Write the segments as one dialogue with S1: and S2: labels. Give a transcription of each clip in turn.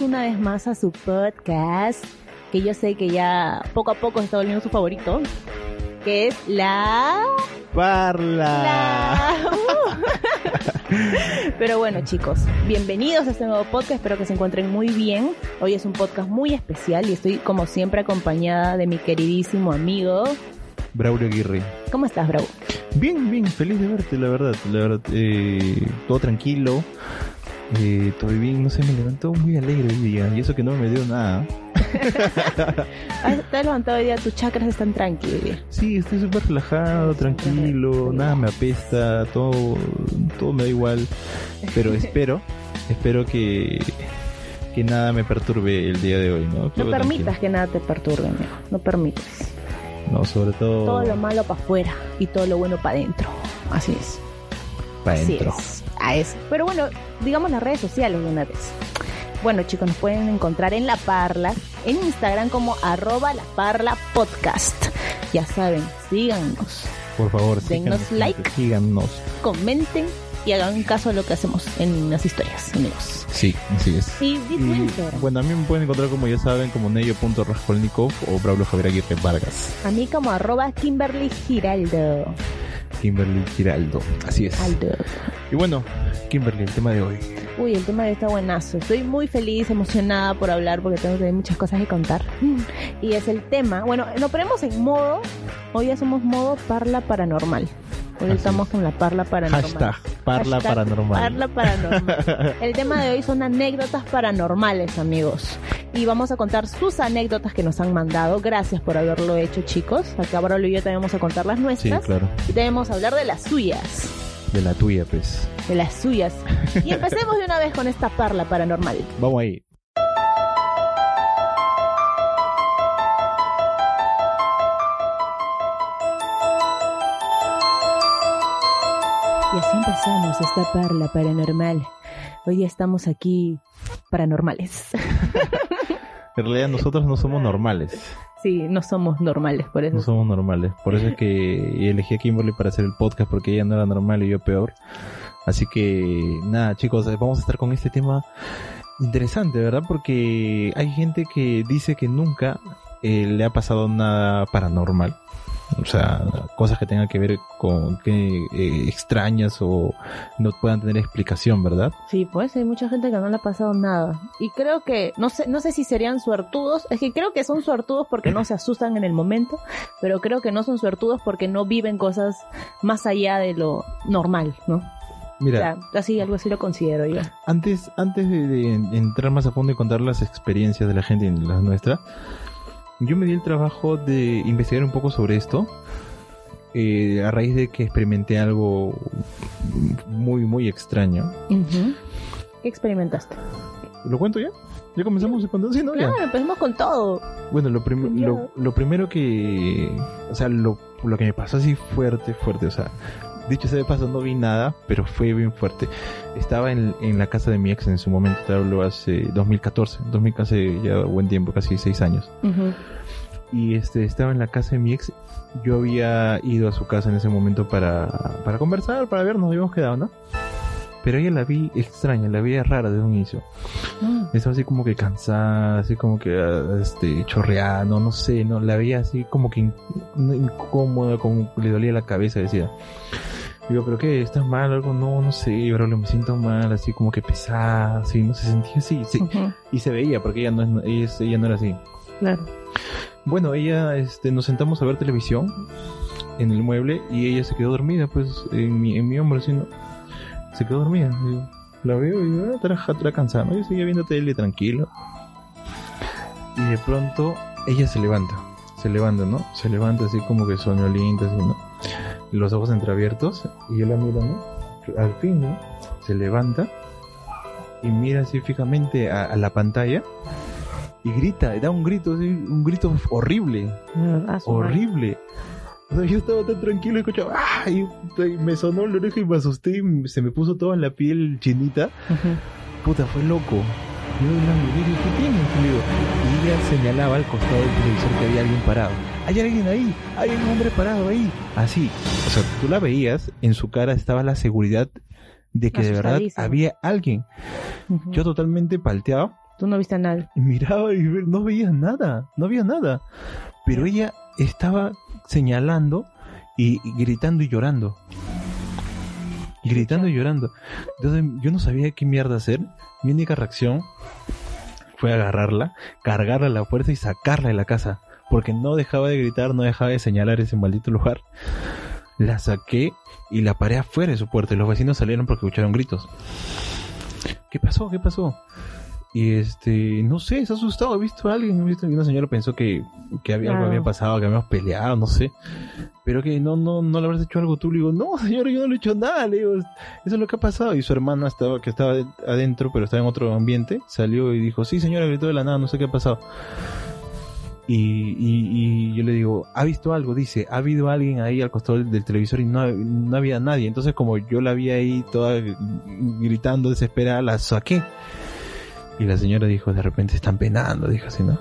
S1: bienvenidos una vez más a su podcast, que yo sé que ya poco a poco está volviendo su favorito, que es la...
S2: Parla.
S1: la... Pero bueno chicos, bienvenidos a este nuevo podcast, espero que se encuentren muy bien. Hoy es un podcast muy especial y estoy como siempre acompañada de mi queridísimo amigo.
S2: Braulio Aguirre.
S1: ¿Cómo estás, Bravo?
S2: Bien, bien, feliz de verte, la verdad. La verdad, eh, todo tranquilo. Eh, todo bien, no sé, me levantó muy alegre hoy día. Y eso que no me dio nada.
S1: Ah, Te has levantado hoy día, tus chakras están tranquilos.
S2: Sí, estoy súper relajado, tranquilo, nada me apesta, todo, todo me da igual. Pero espero, espero que, que nada me perturbe el día de hoy, ¿no?
S1: No permitas que nada te perturbe, amigo. No permitas.
S2: No, sobre todo,
S1: Todo lo malo para afuera y todo lo bueno para adentro. Así es.
S2: para adentro.
S1: A eso. Pero bueno, digamos las redes sociales de una vez. Bueno, chicos, nos pueden encontrar en La Parla, en Instagram como arroba La Parla Podcast. Ya saben, síganos,
S2: Por favor,
S1: Dennos
S2: síganos,
S1: like.
S2: gente, síganos.
S1: comenten y hagan caso a lo que hacemos en las historias, amigos.
S2: Sí, así es.
S1: Y
S2: Y, bueno, a mí me pueden encontrar como ya saben, como Neyo.raskolnikov o Braulio Javier Aguirre Vargas.
S1: A mí como arroba Kimberly Giraldo.
S2: Kimberly Giraldo. Así es.
S1: Aldo.
S2: Y bueno, Kimberly, el tema de hoy.
S1: Uy, el tema de hoy está buenazo. Estoy muy feliz, emocionada por hablar porque tengo que tener muchas cosas que contar. Y es el tema. Bueno, nos ponemos en modo. Hoy ya somos modo parla paranormal. Hoy
S2: Así
S1: estamos con la parla paranormal.
S2: Hashtag Parla
S1: Hashtag
S2: Paranormal.
S1: Parla paranormal. El tema de hoy son anécdotas paranormales, amigos. Y vamos a contar sus anécdotas que nos han mandado. Gracias por haberlo hecho, chicos. Acá Braulio y yo también vamos a contar las
S2: Sí,
S1: nuestras.
S2: claro.
S1: Y también vamos a hablar de las suyas.
S2: De la tuya, pues.
S1: De las suyas. Y empecemos de una vez con esta parla paranormal.
S2: Vamos ahí.
S1: Y así empezamos esta parla paranormal. Hoy ya estamos aquí paranormales.
S2: En realidad nosotros no somos normales.
S1: Sí, no somos normales, por eso.
S2: No somos normales. Por eso es que elegí a Kimberly para hacer el podcast porque ella no era normal y yo peor. Así que nada, chicos, vamos a estar con este tema interesante, ¿verdad? Porque hay gente que dice que nunca eh, le ha pasado nada paranormal. O sea, cosas que tengan que ver con que eh, extrañas o no puedan tener explicación, ¿verdad?
S1: Sí, pues hay mucha gente que no le ha pasado nada. Y creo que, no sé, no sé si serían suertudos, es que creo que son suertudos porque no se asustan en el momento, pero creo que no son suertudos porque no viven cosas más allá de lo normal, ¿no?
S2: Mira,
S1: O sea, así, algo así lo considero yo.
S2: Antes, antes de, de entrar más a fondo y contar las experiencias de la gente y las nuestras, yo me di el trabajo de investigar un poco sobre esto. eh, a raíz de que experimenté algo muy, muy extraño.
S1: ¿Qué experimentaste?
S2: ¿Lo cuento ya? ¿Ya comenzamos contar? Sí, ¿no? Ya.
S1: Claro, empecemos con todo.
S2: Bueno, lo, prim-
S1: Ya.
S2: lo, lo primero que... O sea, lo, lo que me pasó así fuerte, fuerte. O sea, dicho sea de paso, no vi nada, pero fue bien fuerte. Estaba en, en la casa de mi ex en su momento, te hablo hace 2014. 2014 ya buen tiempo, casi seis años. Y este, estaba en la casa de mi ex. Yo había ido a su casa en ese momento para, para conversar, para ver, nos habíamos quedado, ¿no? Pero ella la vi extraña, la vi rara desde un inicio.
S1: Mm.
S2: Estaba así como que cansada, así como que ah, este, chorreando, no sé, no, la veía así como que incómoda, como le dolía la cabeza, decía. Digo, ¿pero qué? ¿Estás mal? Algo, no, no sé, pero me siento mal, así como que pesada, así, no se sentía así, sí. Y se veía, porque ella no, ella no era así.
S1: Claro.
S2: Bueno, ella, este, nos sentamos a ver televisión en el mueble y ella se quedó dormida, pues, en mi, en mi hombro, así, ¿no? Se quedó dormida. Digo, la veo y digo, ah, estará, estará cansada, ¿no? Yo seguía viendo tele tranquilo. Y de pronto, ella se levanta, se levanta, ¿no? Se levanta así como que soñolienta, así, ¿no? Los ojos entreabiertos y yo la miro, ¿no? Al fin, ¿no? Se levanta y mira así fijamente a, a la pantalla y grita, da un grito, un grito horrible,
S1: Ah,
S2: horrible. O sea, yo estaba tan tranquilo y escuchaba, ¡ah! Y me sonó la oreja y me asusté y se me puso toda la piel chinita. Puta, fue loco. Yo la miré y ¿qué tienes? Digo, Y ella señalaba al costado del televisor que había alguien parado. Hay alguien ahí, hay un hombre parado ahí. Así. O sea, tú la veías, en su cara estaba la seguridad de que de verdad había alguien. Yo totalmente palteado,
S1: Tú no viste a nadie.
S2: Miraba y no veía nada, no había nada. Pero ella estaba señalando y, gritando y llorando. Gritando y llorando. Entonces yo no sabía qué mierda hacer. Mi única reacción fue agarrarla, cargarla a la fuerza y sacarla de la casa. Porque no dejaba de gritar, no dejaba de señalar ese maldito lugar. La saqué y la paré afuera de su puerta. Y los vecinos salieron porque escucharon gritos. ¿Qué pasó? ¿Qué pasó? Y este, no sé, se ha asustado, he visto a alguien, he visto, una señora pensó que, que había, algo había pasado, que habíamos peleado, no sé. Pero que no, no, no le habrás hecho algo tú, le digo, no señora, yo no le he hecho nada, le digo, eso es lo que ha pasado. Y su hermana estaba, que estaba adentro, pero estaba en otro ambiente, salió y dijo, sí señora, gritó de la nada, no sé qué ha pasado. Y, y, y yo le digo, ¿ha visto algo? Dice, ha habido alguien ahí al costado del, del televisor y no, no había nadie. Entonces como yo la vi ahí toda gritando desesperada, la saqué. Y la señora dijo, de repente están penando, dijo así, ¿no?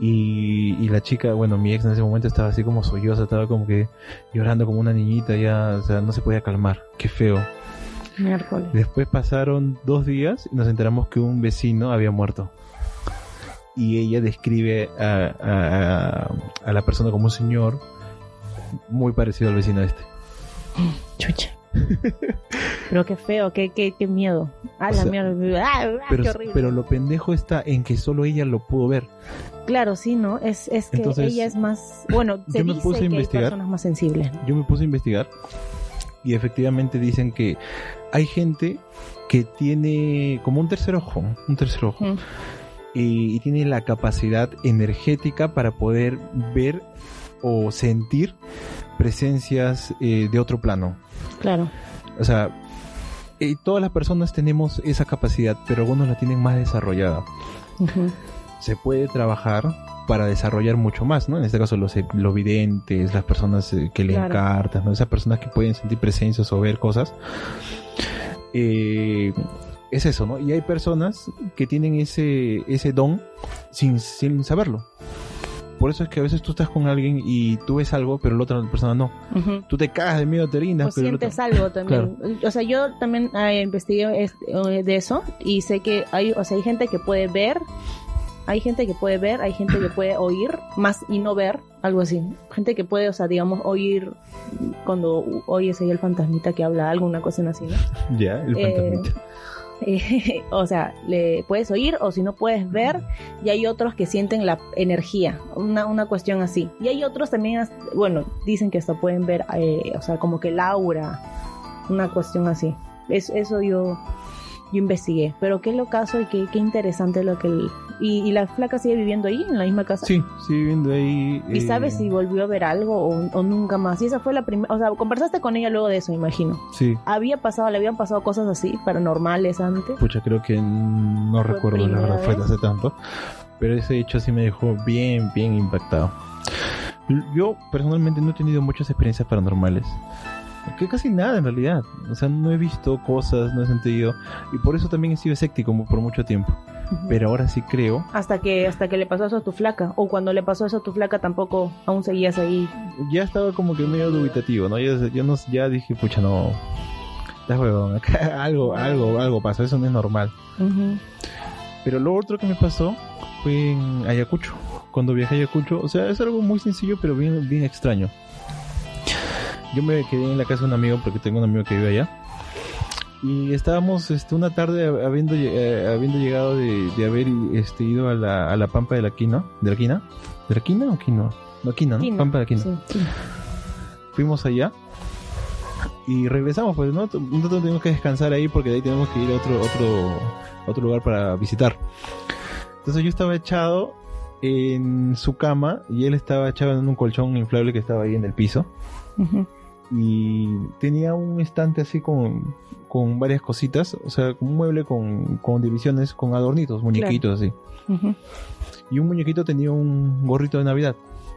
S2: Y, y la chica, bueno, mi ex en ese momento estaba así como solloza, estaba como que llorando como una niñita, ya, o sea, no se podía calmar. Qué feo.
S1: Miércoles.
S2: Después pasaron dos días y nos enteramos que un vecino había muerto. Y ella describe a, a- a- a la persona como un señor muy parecido al vecino este.
S1: Chucha. Pero qué feo, qué, qué, qué miedo. Ah, la
S2: sea,
S1: mierda. Ah, ah,
S2: Pero,
S1: qué horrible.
S2: pero lo pendejo está en que solo ella lo pudo ver.
S1: Claro, sí, ¿no? Es, es que
S2: Entonces,
S1: ella es más... Bueno, se
S2: yo me
S1: dice
S2: puse a investigar.
S1: hay personas más sensibles.
S2: Yo me puse a investigar y efectivamente dicen que hay gente que tiene como un tercer ojo, un tercer ojo,
S1: Mm.
S2: y, y tiene la capacidad energética para poder ver o sentir presencias eh, de otro plano.
S1: Claro.
S2: O sea, eh, todas las personas tenemos esa capacidad, pero algunos la tienen más desarrollada. Se puede trabajar para desarrollar mucho más, ¿no? En este caso los, los videntes, las personas eh, que leen
S1: Claro.
S2: cartas, ¿no? Esas personas que pueden sentir presencias o ver cosas. Eh, es eso, ¿no? Y hay personas que tienen ese, ese don sin, sin saberlo. Por eso es que a veces tú estás con alguien y tú ves algo, pero la otra persona no.
S1: Ujú.
S2: Tú te cagas de miedo, te rindas,
S1: O
S2: pero otro-
S1: sientes algo también. O sea, yo también eh, investigué este, de eso y sé que hay, o sea, hay gente que puede ver, hay gente que puede ver, hay gente que puede oír más y no ver, algo así. Gente que puede, o sea, digamos, oír cuando oyes ahí el fantasmita que habla algo, una cosa así, ¿no?
S2: Ya, el
S1: Eh,
S2: fantasmita.
S1: Eh, o sea, le puedes oír o si no puedes ver, y hay otros que sienten la energía, una, una cuestión así. Y hay otros también, bueno, dicen que hasta pueden ver, eh, o sea, como que el aura, una cuestión así. Es, eso yo, yo investigué. Pero qué locazo y qué, qué interesante lo que... el- y, y la flaca sigue viviendo ahí, en la misma casa.
S2: Sí, sigue viviendo ahí.
S1: ¿Y
S2: eh,
S1: sabes si volvió a ver algo o, o nunca más? Y esa fue la primera... O sea, conversaste con ella luego de eso, imagino.
S2: Sí,
S1: ¿Había pasado, le habían pasado cosas así, paranormales antes?
S2: pucha, creo que no
S1: Fue
S2: recuerdo la verdad, fue hace tanto. Pero ese hecho sí me dejó bien, bien impactado. Yo personalmente no he tenido muchas experiencias paranormales. Que casi nada en realidad. O sea, no he visto cosas, no he sentido. Y por eso también he sido escéptico por mucho tiempo.
S1: Ujú.
S2: Pero ahora sí creo.
S1: Hasta que, hasta que le pasó eso a tu flaca. O cuando le pasó eso a tu flaca tampoco aún seguías ahí.
S2: Ya estaba como que medio dubitativo, ¿no? Ya, ya, no, ya dije, pucha, no. Estás huevón, acá algo, algo, algo pasa. Eso no es normal. Pero lo otro que me pasó fue en Ayacucho. Cuando viajé a Ayacucho, o sea, es algo muy sencillo, pero bien, bien extraño. Yo me quedé en la casa de un amigo porque tengo un amigo que vive allá. Y estábamos este, una tarde habiendo, eh, habiendo llegado de, de haber este, ido a la, a la Pampa de la Quina. ¿De la Quina? ¿De la Quina o Quinoa? No, Quina, ¿no?
S1: Quina,
S2: Pampa de la Quina
S1: Sí,
S2: fuimos allá y regresamos pues no nosotros tenemos que descansar ahí porque de ahí tenemos que ir a otro otro otro lugar para visitar entonces yo estaba echado en su cama y él estaba echado en un colchón inflable que estaba ahí en el piso
S1: Ujú.
S2: Y tenía un estante así con con varias cositas o sea un mueble con, con divisiones con adornitos muñequitos así y un muñequito tenía un gorrito de navidad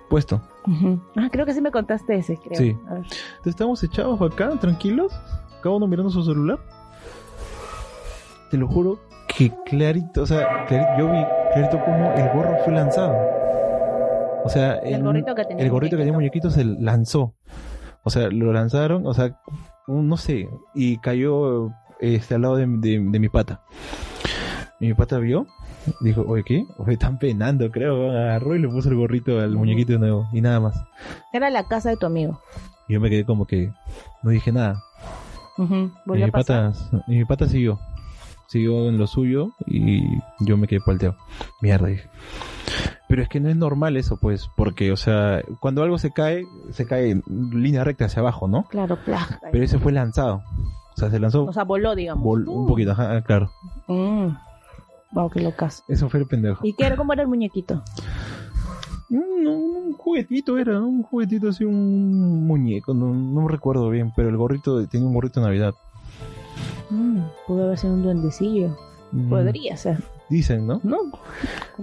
S2: puesto.
S1: Ah, creo que sí me contaste ese, creo.
S2: Sí. Entonces estábamos echados acá, tranquilos, cada uno mirando su celular. Te lo juro que clarito, o sea, clarito- yo vi clarito como el gorro fue lanzado. O sea,
S1: El gorrito que tenía
S2: el gorrito que tenía
S1: muñequito.
S2: muñequito se lanzó. O sea, lo lanzaron, o sea, no sé, y cayó este, al lado de, de- de mi pata. Y mi pata vio Dijo, oye, ¿qué? Oye, están penando, creo. Agarró y le puso el gorrito al muñequito de nuevo. Y nada más.
S1: Era la casa de tu amigo.
S2: Y yo me quedé como que no dije nada. Y mi pata, y mi pata siguió. Siguió en lo suyo y yo me quedé palteado. Mierda, dije. Pero es que no es normal eso, pues, porque, o sea, cuando algo se cae, se cae en línea recta hacia abajo, ¿no?
S1: Claro, plag.
S2: Pero ese fue lanzado. O sea, se lanzó
S1: O sea, voló, digamos.
S2: vol- un poquito, ajá, claro.
S1: Mm. Wow, qué locas.
S2: Eso fue el pendejo.
S1: ¿Y qué era? ¿Cómo era el muñequito?
S2: Un, un juguetito era, un juguetito así, un muñeco, no, no me recuerdo bien, pero el gorrito, tenía un gorrito de Navidad.
S1: Mm, pudo haber sido un duendecillo.
S2: Mm,
S1: Podría ser,
S2: Dicen, ¿no?
S1: ¿no?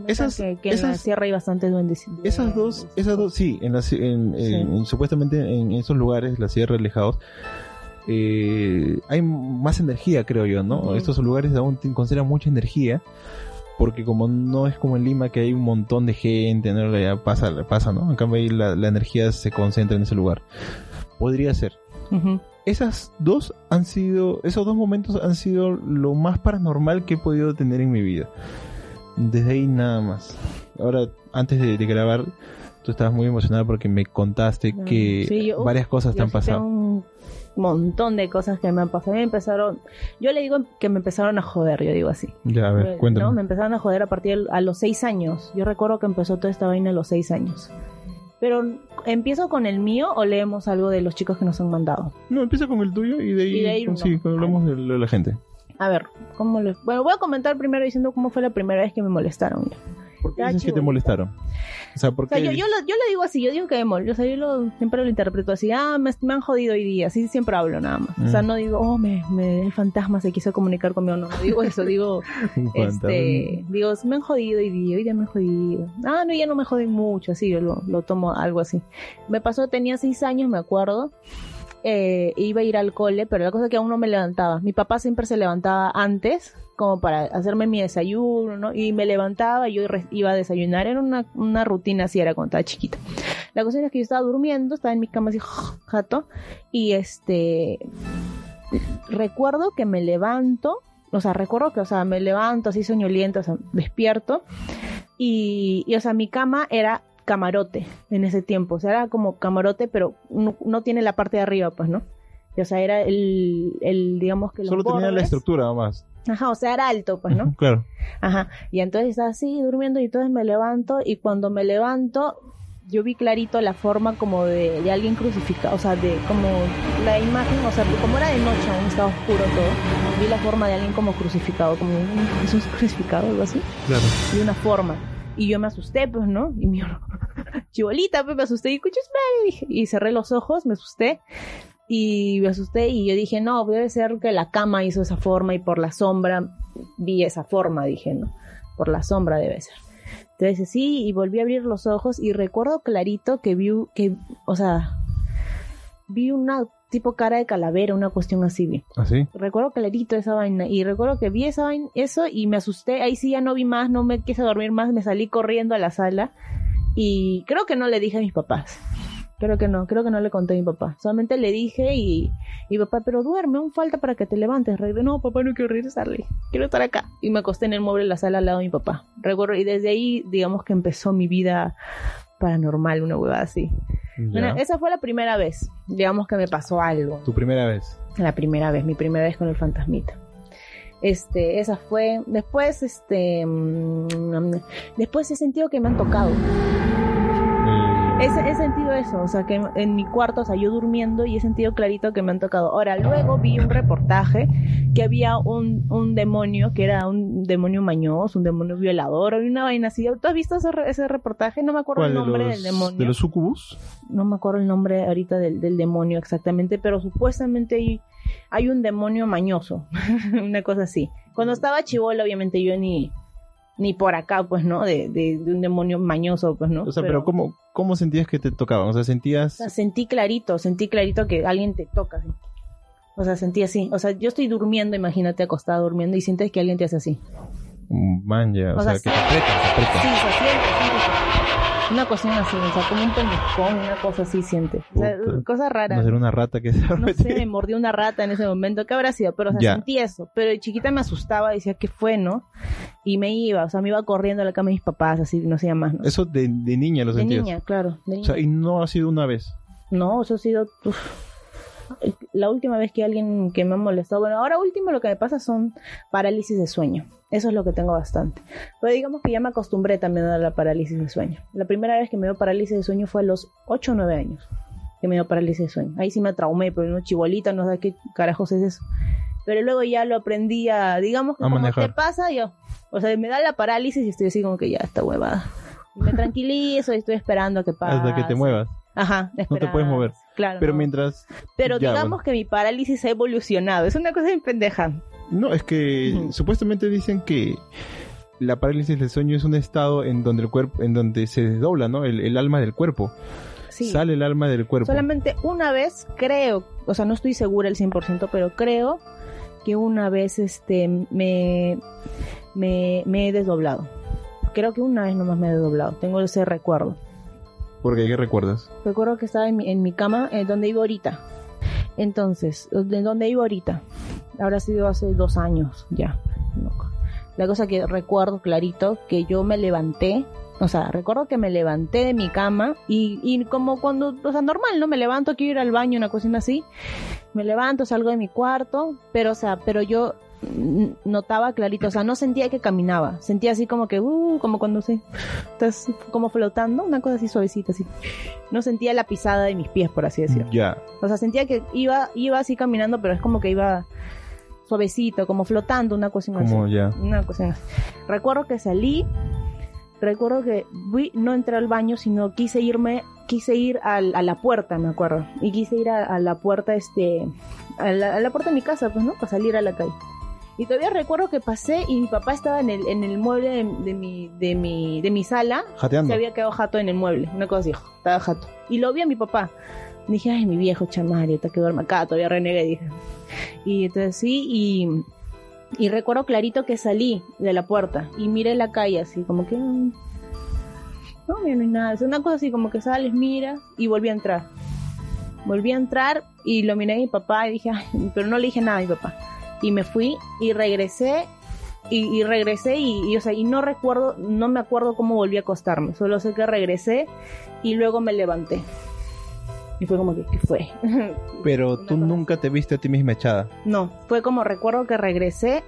S2: Esas-
S1: que, que en la
S2: esas-
S1: sierra hay bastantes duendecillos.
S2: Esas dos, esas dos, sí, en las, en, en- en- supuestamente en esos lugares, las sierras alejados, eh, hay más energía, creo yo, ¿no? Estos lugares aún consideran mucha energía, porque como no es como en Lima que hay un montón de gente, ¿no? Ya pasa, pasa, ¿no? En cambio ahí la, la energía se concentra en ese lugar. Podría ser. Esas dos han sido, esos dos momentos han sido lo más paranormal que he podido tener en mi vida. Desde ahí nada más. Ahora, antes de, de grabar, tú estabas muy emocionada porque me contaste que
S1: sí, yo-
S2: varias cosas te
S1: Yo
S2: han
S1: sí
S2: pasado.
S1: un montón de cosas que me han pasado. Me empezaron, yo le digo que me empezaron a joder, yo digo así.
S2: Ya, a ver,
S1: Me-
S2: cuéntame.
S1: ¿no? Me empezaron a joder a partir de, a los seis años. Yo recuerdo que empezó toda esta vaina a los seis años. Pero, ¿empiezo con el mío o leemos algo de los chicos que nos han mandado?
S2: No, empieza con el tuyo y de ahí,
S1: Y de ahí uno.
S2: sí, hablamos de la gente.
S1: A ver, ¿cómo les...? Bueno, voy a comentar primero diciendo cómo fue la primera vez que me molestaron.
S2: ¿Por qué dices que te molestaron? O sea,
S1: O
S2: porque
S1: sea, yo, yo, lo, yo lo digo así, yo digo que me mol, o sea, yo lo, siempre lo interpreto así, ah, me, me han jodido hoy día, así siempre hablo nada más. O sea,
S2: Mm.
S1: no digo, oh, me, me, el fantasma se quiso comunicar conmigo, no, no digo eso, digo, este, digo, me han jodido hoy día, hoy día me han jodido. Ah, no, ya no me joden mucho, así, yo lo, lo tomo algo así. Me pasó, tenía seis años, me acuerdo, eh, iba a ir al cole, pero la cosa es que aún no me levantaba. Mi papá siempre se levantaba antes, como para hacerme mi desayuno, ¿no? Y me levantaba y yo iba a desayunar. Era una, una rutina así, era cuando estaba chiquita. La cosa es que yo estaba durmiendo, estaba en mi cama así, jato, y este, recuerdo que me levanto, o sea, recuerdo que, o sea, me levanto así soñoliento, o sea, despierto, y, y, o sea, mi cama era camarote en ese tiempo, o sea, era como camarote, pero no, no tiene la parte de arriba, pues, ¿no? O sea, era el, el digamos que los
S2: Solo tenía la estructura nada más.
S1: Ajá, o sea, era alto, pues, ¿no?
S2: Claro.
S1: Ajá. Y entonces estaba así durmiendo y entonces me levanto y cuando me levanto yo vi clarito la forma como de, de alguien crucificado, o sea, de como la imagen, o sea, como era de noche, aún estaba oscuro todo, vi la forma de alguien como crucificado, como un Jesús crucificado, algo así,
S2: Claro.
S1: y una forma. Y yo me asusté, pues, ¿no? Y mi chibolita, pues, me asusté y escuchas, dije, y cerré los ojos, me asusté. Y me asusté y yo dije, no, debe ser que la cama hizo esa forma y por la sombra vi esa forma, dije, ¿no? Por la sombra debe ser. Entonces sí, y volví a abrir los ojos y recuerdo clarito que vi, que, o sea, vi una tipo cara de calavera, una cuestión así, vi.
S2: ¿Así?
S1: Recuerdo clarito esa vaina y recuerdo que vi esa vaina, eso y me asusté, ahí sí ya no vi más, no me quise dormir más, me salí corriendo a la sala y creo que no le dije a mis papás. Creo que no, creo que no le conté a mi papá. Solamente le dije y, y papá, pero duerme, aún falta para que te levantes. Rey, no, papá, no quiero regresarle. Quiero estar acá. Y me acosté en el mueble de la sala al lado de mi papá. Recuerdo, y desde ahí, digamos que empezó mi vida paranormal, una huevada así. Bueno, esa fue la primera vez, digamos que me pasó algo.
S2: Tu primera vez.
S1: La primera vez, mi primera vez con el fantasmita. Este, esa fue. Después, este. mm, después he sentido que me han tocado. He, he sentido eso, o sea, que en mi cuarto, o sea, yo durmiendo y he sentido clarito que me han tocado. Ahora, luego vi un reportaje que había un, un demonio, que era un demonio mañoso, un demonio violador, o una vaina así. ¿Tú has visto ese, ese reportaje? No me acuerdo
S2: ¿Cuál
S1: el
S2: de
S1: nombre
S2: los,
S1: del demonio.
S2: de los sucubus?
S1: No me acuerdo el nombre ahorita del, del demonio exactamente, pero supuestamente hay, hay un demonio mañoso, una cosa así. Cuando estaba chivola, obviamente yo ni, ni por acá, pues, ¿no? De, de, de un demonio mañoso, pues, ¿no?
S2: O sea, pero, ¿cómo, ¿cómo sentías que te tocaban? O sea,
S1: o
S2: sentías...
S1: sea, sentí clarito, sentí clarito que alguien te toca, ¿sí? O sea, sentí así. O sea, yo estoy durmiendo, imagínate acostada durmiendo y sientes que alguien te hace así.
S2: Man, ya, o,
S1: O
S2: sea,
S1: sea,
S2: que te aprieta, te aprieta.
S1: Sí, se siente. Una cocina así, o sea, como un pellizcón, una cosa así siente. O sea,
S2: Puta.
S1: cosa rara.
S2: No ser una rata que se
S1: No sé, me mordió una rata en ese momento. ¿Qué habrá sido? Pero, o sea,
S2: Ya.
S1: sentí eso. Pero de chiquita me asustaba, decía, ¿qué fue, no? Y me iba, o sea, me iba corriendo a la cama de mis papás, así, no sé más, ¿no?
S2: Eso de, de niña lo
S1: de
S2: sentías.
S1: niña, claro. De
S2: O
S1: niña.
S2: sea, y no ha sido una vez.
S1: No, eso ha sido uf, la última vez que alguien que me ha molestado. Bueno, ahora último lo que me pasa son parálisis de sueño. Eso es lo que tengo bastante. Pero digamos que ya me acostumbré también a la parálisis de sueño. La primera vez que me dio parálisis de sueño fue a los 8 o 9 años. Que me dio parálisis de sueño. Ahí sí me traumé, pero no chibolita, no sé qué carajos es eso. Pero luego ya lo aprendí a, digamos que
S2: A
S1: como
S2: manejar.
S1: te pasa, yo. O sea, me da la parálisis y estoy así como que ya está huevada. Y me tranquilizo y estoy esperando a que pase.
S2: Hasta que te muevas.
S1: Ajá,
S2: No te puedes mover.
S1: Claro.
S2: Pero
S1: no.
S2: mientras...
S1: Pero
S2: Ya,
S1: digamos
S2: bueno.
S1: que mi parálisis ha evolucionado. Es una cosa bien pendeja.
S2: No, es que supuestamente dicen que la parálisis del sueño es un estado en donde el cuerpo, en donde se desdobla, ¿no? El, el alma del cuerpo.
S1: Sí.
S2: Sale el alma del cuerpo.
S1: Solamente una vez, creo, o sea, no estoy segura el 100%, pero creo que una vez este me, me, me he desdoblado. Creo que una vez nomás me he desdoblado. Tengo ese recuerdo.
S2: Porque ¿qué recuerdas?
S1: Recuerdo que estaba en mi, cama, eh, donde vivo ahorita. Entonces, de donde vivo ahorita. Habrá sido hace dos años ya. La cosa que recuerdo clarito, que yo me levanté. O sea, recuerdo que me levanté de mi cama y, y como cuando, o sea, normal, ¿no? Me levanto, quiero ir al baño, una cocina así. Me levanto, salgo de mi cuarto, pero, o sea, pero yo notaba clarito, o sea, no sentía que caminaba, sentía así como que, uh, como cuando se, estás como flotando, una cosa así suavecita, así. No sentía la pisada de mis pies, por así decirlo.
S2: Ya.
S1: O sea, sentía que iba, iba así caminando, pero es como que iba suavecito, como flotando, una así.
S2: Como ya.
S1: Una cosa así. Recuerdo que salí, recuerdo que fui, no entré al baño, sino quise irme, quise ir al- a la puerta, me acuerdo. Y quise ir a, a la puerta, este, a la, a la puerta de mi casa, pues, ¿no? Para salir a la calle. Y todavía recuerdo que pasé y mi papá estaba en el, en el mueble de, de mi, de mi, de mi sala.
S2: Jateando.
S1: Se había quedado jato en el mueble, una cosa así, estaba jato. Y lo vi a mi papá. Dije, ay, mi viejo chamario, está que duerme acá, todavía renegué, dije. Y entonces sí, y, y recuerdo clarito que salí de la puerta y miré la calle así, como que... No, mira, no hay nada. Es una cosa así, como que sales, miras y volví a entrar. Volví a entrar y lo miré a mi papá y dije, ay, pero no le dije nada a mi papá. Y me fui y regresé y, y regresé y, y, o sea, y no recuerdo, no me acuerdo cómo volví a acostarme. Solo sé que regresé y luego me levanté. Y fue como que, ¿qué fue?
S2: Pero tú nunca te viste a ti misma echada.
S1: No, fue como recuerdo que regresé,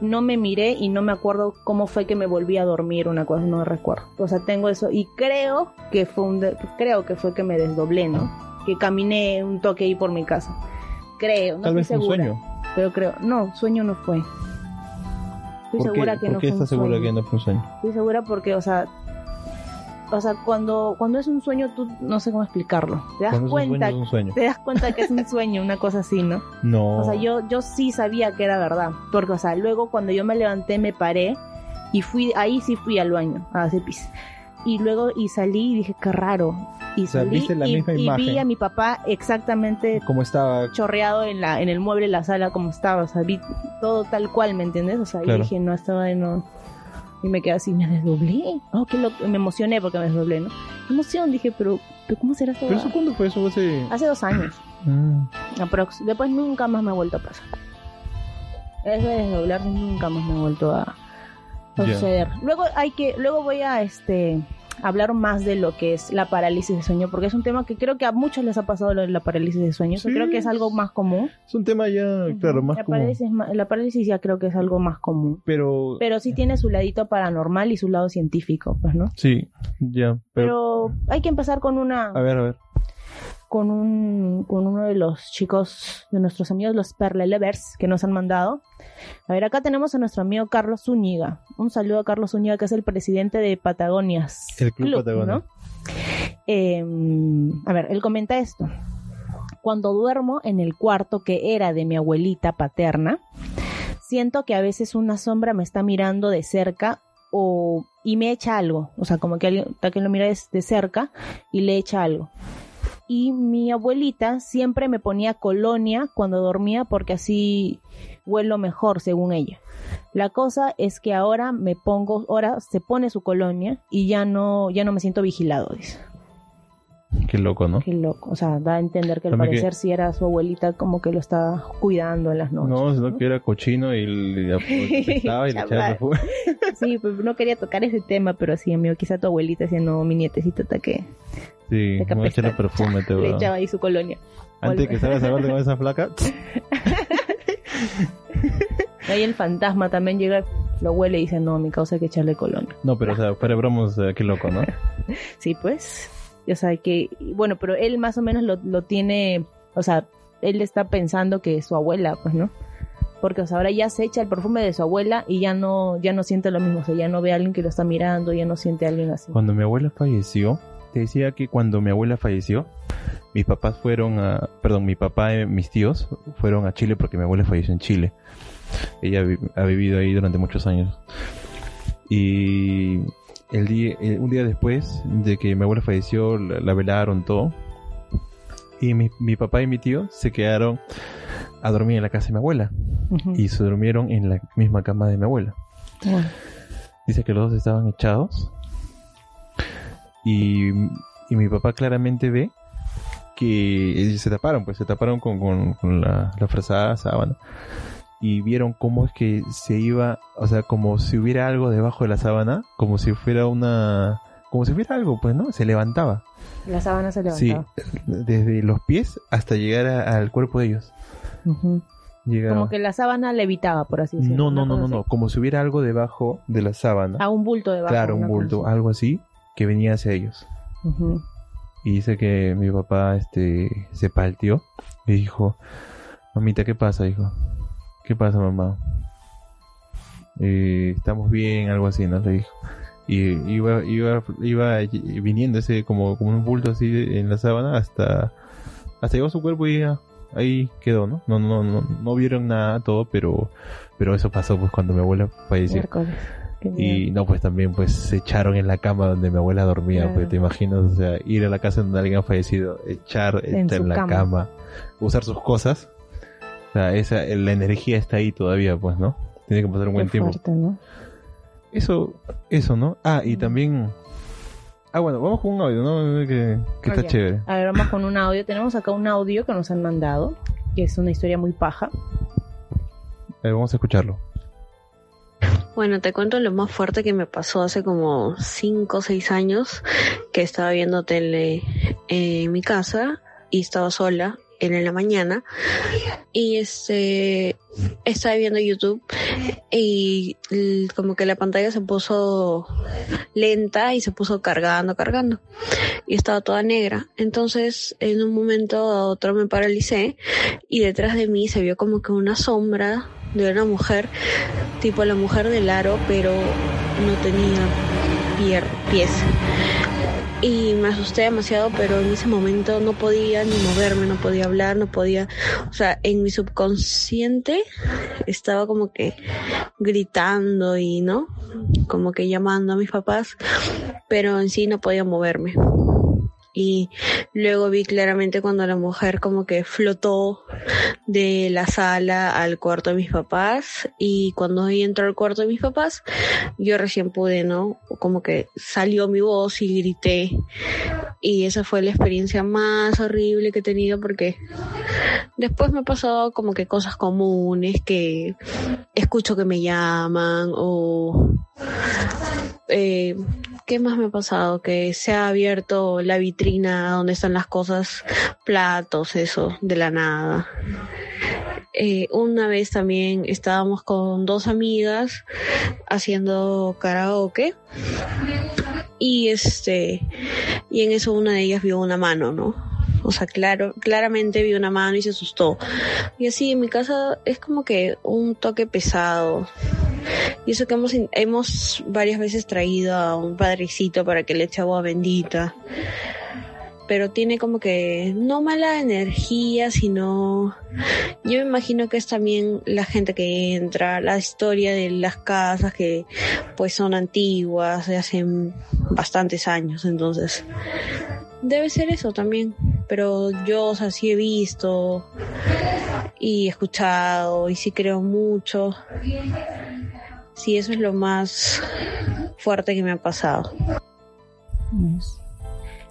S1: no me miré y no me acuerdo cómo fue que me volví a dormir, una cosa no recuerdo. O sea, tengo eso y creo que fue un de- creo que fue que me desdoblé, ¿no? Que caminé un toque ahí por mi casa. Creo, no
S2: Tal
S1: estoy
S2: vez fue un
S1: segura,
S2: sueño.
S1: Pero creo, no, sueño no fue. Estoy
S2: ¿Por qué,
S1: segura que
S2: ¿Por
S1: no
S2: qué
S1: fue
S2: estás segura que no fue un sueño?
S1: Estoy segura porque, o sea, o sea, cuando cuando es un sueño tú no sé cómo explicarlo. Te das
S2: Cuando es un
S1: cuenta,
S2: sueño, es un sueño.
S1: te das cuenta que es un sueño, una cosa así, ¿no?
S2: No.
S1: O sea, yo, yo sí sabía que era verdad. Porque, o sea, luego cuando yo me levanté, me paré y fui, ahí sí fui al baño, a hacer pis. Y luego, y salí y dije, qué raro. Y
S2: sea,
S1: salí
S2: viste la
S1: y,
S2: misma
S1: y vi a mi papá exactamente
S2: Como estaba...
S1: chorreado en la, en el mueble de la sala como estaba. O sea, vi todo tal cual, ¿me entiendes? O sea,
S2: Claro.
S1: y dije, no, estaba de no. Y me quedé así, me desdoblé. Oh, qué loco. Me emocioné porque me desdoblé, ¿no? Qué emoción, dije, pero, pero ¿cómo será esto?
S2: ¿Pero eso cuándo fue? Eso hace...
S1: Hace dos años.
S2: Ah.
S1: Aprox. Después nunca más me ha vuelto a pasar. Eso de desdoblarse nunca más me ha vuelto a, suceder. Luego hay que, luego voy a este hablar más de lo que es la parálisis de sueño, porque es un tema que creo que a muchos les ha pasado lo de la parálisis de sueño.
S2: Sí.
S1: creo que es algo más común.
S2: Es un tema ya, claro, más
S1: la
S2: como...
S1: parálisis, ma- la parálisis ya creo que es algo más común.
S2: Pero...
S1: Pero sí tiene su ladito paranormal y su lado científico, pues, ¿no?
S2: Sí, ya. Pero...
S1: Pero hay que empezar con una
S2: A ver, a ver.
S1: Con un con uno de los chicos de nuestros amigos los Perle Lovers que nos han mandado. A ver, acá tenemos a nuestro amigo Carlos Zúñiga. Un saludo a Carlos Zúñiga que es el presidente de Patagonias.
S2: El Club Patagonia.
S1: ¿no? Eh, a ver, él comenta esto. Cuando duermo en el cuarto que era de mi abuelita paterna, siento que a veces una sombra me está mirando de cerca o y me echa algo, o sea, como que alguien que lo mira de cerca y le echa algo. Y mi abuelita siempre me ponía colonia cuando dormía porque así huelo mejor según ella. La cosa es que ahora me pongo, ahora se pone su colonia y ya no, ya no me siento vigilado, dice.
S2: Qué loco, ¿no?
S1: Qué loco. O sea, da a entender que al
S2: También que-
S1: parecer si era su abuelita como que lo estaba cuidando en las noches.
S2: No, sino que era cochino y le apestaba y le echaba perfume.
S1: Sí, pues no quería tocar ese tema, pero sí, amigo, quizá tu abuelita decía, no, mi nietecito está que
S2: Sí, me voy a perfume, te
S1: le echaba ahí su colonia.
S2: Antes de que salgas a verte con esa flaca.
S1: Ahí el fantasma también llega, lo huele y dice, no, mi causa hay que echarle colonia.
S2: No, pero o sea, fuera de bromas, o sea, qué loco, ¿no?
S1: Sí, pues. O sea, que, bueno, pero él más o menos lo, lo tiene, o sea, él está pensando que es su abuela, pues, ¿no? Porque, o sea, ahora ya se echa el perfume de su abuela y ya no, ya no siente lo mismo, o sea, ya no ve a alguien que lo está mirando, ya no siente a alguien así.
S2: Cuando mi abuela falleció, te decía que cuando mi abuela falleció, mis papás fueron a, perdón, mi papá y mis tíos fueron a Chile porque mi abuela falleció en Chile. Ella ha vivido ahí durante muchos años. Y el día, eh, un día después de que mi abuela falleció, la, la velaron todo. Y mi, mi papá y mi tío se quedaron a dormir en la casa de mi abuela. Y se durmieron en la misma cama de mi abuela. Dice que los dos estaban echados. Y, y mi papá claramente ve que se taparon, pues se taparon con, con, con la, la frazada sábana. Y vieron cómo es que se iba, o sea, como si hubiera algo debajo de la sábana, como si fuera una, como si hubiera algo, pues, ¿no? Se levantaba.
S1: la sábana se
S2: Sí,
S1: levantaba.
S2: desde los pies hasta llegar a- al cuerpo de ellos. Llegaba.
S1: Como que la sábana levitaba, por así decirlo.
S2: No, no, no, no, no, como si hubiera algo debajo de la sábana.
S1: así. Ah, un bulto debajo.
S2: claro, un
S1: cosa
S2: bulto, algo así, que venía hacia ellos. Y dice que mi papá este se palteó y dijo, mamita, ¿qué pasa, hijo? ¿Qué pasa, mamá? Eh, estamos bien, algo así, ¿no? Le dijo. Y iba, iba, iba viniendo ese como, como un bulto así en la sábana hasta, hasta llegó su cuerpo y ya, ahí quedó, ¿no? No, no, no, no vieron nada, todo, pero, pero eso pasó pues cuando mi abuela falleció.
S1: Miércoles.
S2: Y no, pues también pues se echaron en la cama donde mi abuela dormía,
S1: Claro.
S2: pues te imaginas, o sea, ir a la casa donde alguien ha fallecido, echar,
S1: En
S2: estar en la
S1: cama.
S2: cama. usar sus cosas. O sea, esa, la energía está ahí todavía, pues, ¿no? Tiene que pasar un
S1: Qué
S2: buen tiempo.
S1: fuerte, ¿no?
S2: Eso, eso, ¿no? Ah, y también... Ah, bueno, vamos con un audio, ¿no? Que, que está chévere.
S1: A ver, vamos con un audio. Tenemos acá un audio que nos han mandado, que es una historia muy paja.
S2: A ver, vamos a escucharlo.
S3: Bueno, te cuento lo más fuerte que me pasó hace como 5 o 6 años, que estaba viendo tele en mi casa y estaba sola, en la mañana, y este, estaba viendo YouTube y como que la pantalla se puso lenta y se puso cargando, cargando, y estaba toda negra. Entonces, en un momento a otro me paralicé y detrás de mí se vio como que una sombra de una mujer tipo la mujer del aro, pero no tenía pies. Y me asusté demasiado, pero en ese momento no podía ni moverme, no podía hablar, no podía, o sea, en mi subconsciente estaba como que gritando y, ¿no? Como que llamando a mis papás, pero en sí no podía moverme. Y luego vi claramente cuando la mujer como que flotó de la sala al cuarto de mis papás y cuando entró al cuarto de mis papás yo recién pude, ¿no? Como que salió mi voz y grité y esa fue la experiencia más horrible que he tenido porque después me ha pasado como que cosas comunes que escucho que me llaman o eh, ¿qué más me ha pasado? Que se ha abierto la vitrina donde están las cosas, platos, eso, de la nada. Eh, una vez también estábamos con dos amigas haciendo karaoke y este y en eso una de ellas vio una mano, ¿no? O sea, claro, claramente vio una mano y se asustó. Y así en mi casa es como que un toque pesado. Y eso que hemos, hemos varias veces traído a un padrecito para que le eche agua bendita. Pero tiene como que no mala energía, sino yo me imagino que es también la gente que entra, la historia de las casas que pues son antiguas, de hace bastantes años, entonces debe ser eso también. pero yo, o sea, he visto y escuchado y sí creo mucho. Sí, eso es lo más fuerte que me ha pasado.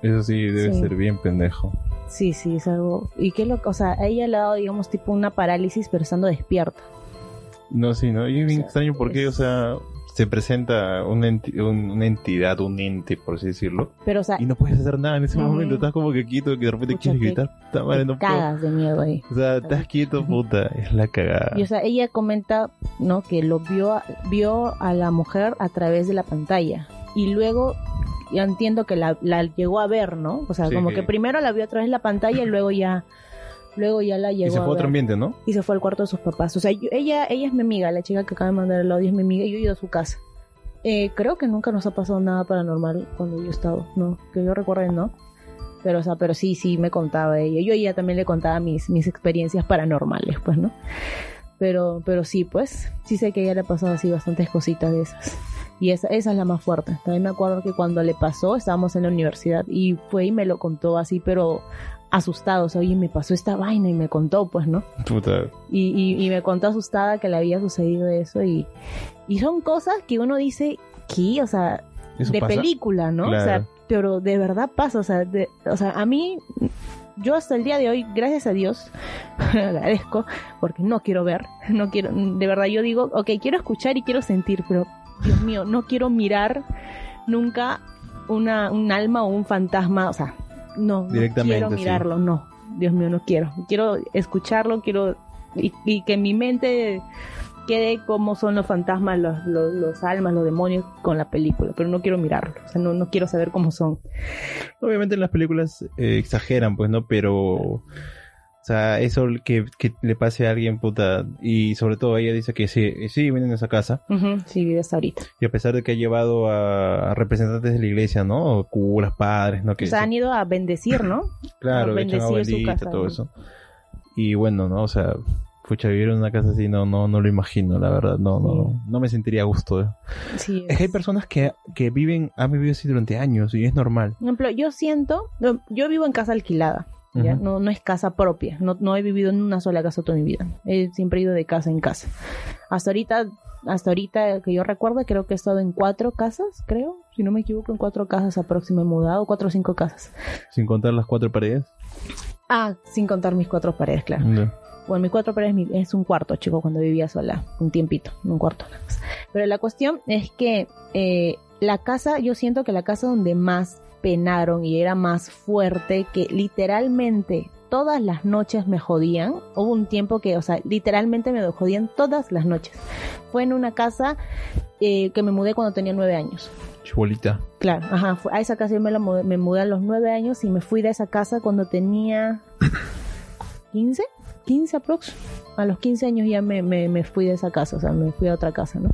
S2: Eso sí, debe
S1: Sí.
S2: ser bien pendejo.
S1: Sí, sí, es algo... Y qué lo... O sea, a ella le ha dado, digamos, tipo una parálisis, pero estando despierta.
S2: No, sí, ¿no? Y es bien
S1: O sea,
S2: extraño porque,
S1: es-
S2: o sea, se presenta una, enti- un- una entidad, un ente, por así decirlo,
S1: Pero, o sea,
S2: y no puedes hacer nada en ese momento. Estás como que quieto, que de repente quieres gritar. Puta madre, no puedo.
S1: cagas de miedo ahí.
S2: O sea, estás quieto, puta. Es la cagada.
S1: Y o sea, ella comenta, ¿no? Que lo vio, vio a la mujer a través de la pantalla. Y luego, ya entiendo que la, la llegó a ver, ¿no? O sea,
S2: Sí,
S1: como
S2: que-
S1: que primero la vio a través de la pantalla y luego ya, luego ya la llegó
S2: y se fue a otro ambiente, ¿no?
S1: Y se fue al cuarto de sus papás. O sea, yo- ella, ella es mi amiga, la chica que acaba de mandar el audio es mi amiga y yo he ido a su casa. Eh, creo que nunca nos ha pasado nada paranormal cuando yo he estado, ¿no? Que yo recuerde, ¿no? Pero, o sea, pero sí, sí me contaba ella. Yo ella también le contaba mis, mis experiencias paranormales, pues, ¿no? Pero, pero sí, pues, sí sé que a ella le ha pasado así bastantes cositas de esas. Y esa, esa es la más fuerte. También me acuerdo que cuando le pasó, estábamos en la universidad y fue y me lo contó así, pero asustado. O sea, oye, me pasó esta vaina y me contó, pues, ¿no?
S2: Puta.
S1: Y, y, y me contó asustada que le había sucedido eso y, y son cosas que uno dice, ¿qué? O sea,
S2: ¿Eso
S1: de
S2: pasa?
S1: película, ¿no? O sea, pero de verdad pasa, o sea, de- o sea, a mí, yo hasta el día de hoy, gracias a Dios, agradezco, porque no quiero ver, no quiero, de verdad yo digo, ok, quiero escuchar y quiero sentir, pero Dios mío, no quiero mirar nunca una, un alma o un fantasma, o sea, no, no
S2: Directamente,
S1: quiero
S2: sí.
S1: mirarlo, no, Dios mío, no quiero, quiero escucharlo, quiero, y, y que mi mente quede cómo son los fantasmas, los, los, los almas, los demonios con la película, pero no quiero mirarlo, o sea, no, no quiero saber cómo son.
S2: Obviamente en las películas eh, exageran, pues, ¿no? Pero, o sea, eso que, que le pase a alguien, puta, y sobre todo ella dice que sí, sí, vienen a esa casa,
S1: Ujú, Sí, vives ahorita.
S2: y a pesar de que ha llevado a, a representantes de la iglesia, ¿no? Curas, padres, ¿no? Que,
S1: O sea, han ido a bendecir, ¿no?
S2: claro,
S1: a bendecir su casa,
S2: todo
S1: ¿no?
S2: eso. Y bueno, ¿no? O sea, pucha, vivir en una casa así no, no, no lo imagino, la verdad, no, no,
S1: Sí.
S2: no me sentiría a gusto. ¿eh?
S1: Sí.
S2: Es que hay personas que, que viven, han vivido así durante años y es normal.
S1: Por ejemplo, yo siento, no, yo vivo en casa alquilada, no, no es casa propia, no, no he vivido en una sola casa toda mi vida, he siempre ido de casa en casa. Hasta ahorita, hasta ahorita que yo recuerdo, creo que he estado en cuatro casas, creo, si no me equivoco, en cuatro casas aproximadamente, mudado, cuatro o cinco casas.
S2: Sin contar las cuatro paredes.
S1: Ah, sin contar mis cuatro paredes, claro.
S2: No.
S1: Bueno, mis cuatro paredes es un cuarto, chico, cuando vivía sola, un tiempito, un cuarto nada más. Pero la cuestión es que eh, la casa, yo siento que la casa donde más penaron y era más fuerte, que literalmente todas las noches me jodían. Hubo un tiempo que, o sea, literalmente me jodían todas las noches. Fue en una casa eh, que me mudé cuando tenía nueve años.
S2: Chibolita.
S1: Claro, ajá, a esa casa yo me, la mudé, me mudé a los nueve años y me fui de esa casa cuando tenía 15, 15 aprox. A los 15 años ya me, me, me fui de esa casa, o sea, me fui a otra casa, ¿no?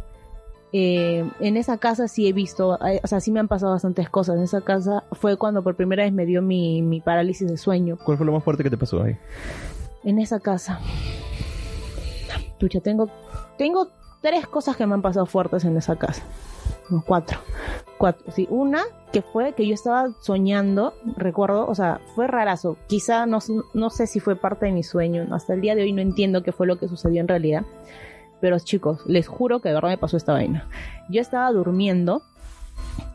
S1: Eh, en esa casa sí he visto, eh, o sea, sí me han pasado bastantes cosas. En esa casa fue cuando por primera vez me dio mi, mi parálisis de sueño.
S2: ¿Cuál fue lo más fuerte que te pasó ahí?
S1: En esa casa. Pucha, tengo, tengo tres cosas que me han pasado fuertes en esa casa. No, cuatro. Cuatro, sí. Una que fue que yo estaba soñando, recuerdo, o sea, fue rarazo. Quizá no, no sé si fue parte de mi sueño. Hasta el día de hoy no entiendo qué fue lo que sucedió en realidad. Pero chicos, les juro que de verdad me pasó esta vaina. Yo estaba durmiendo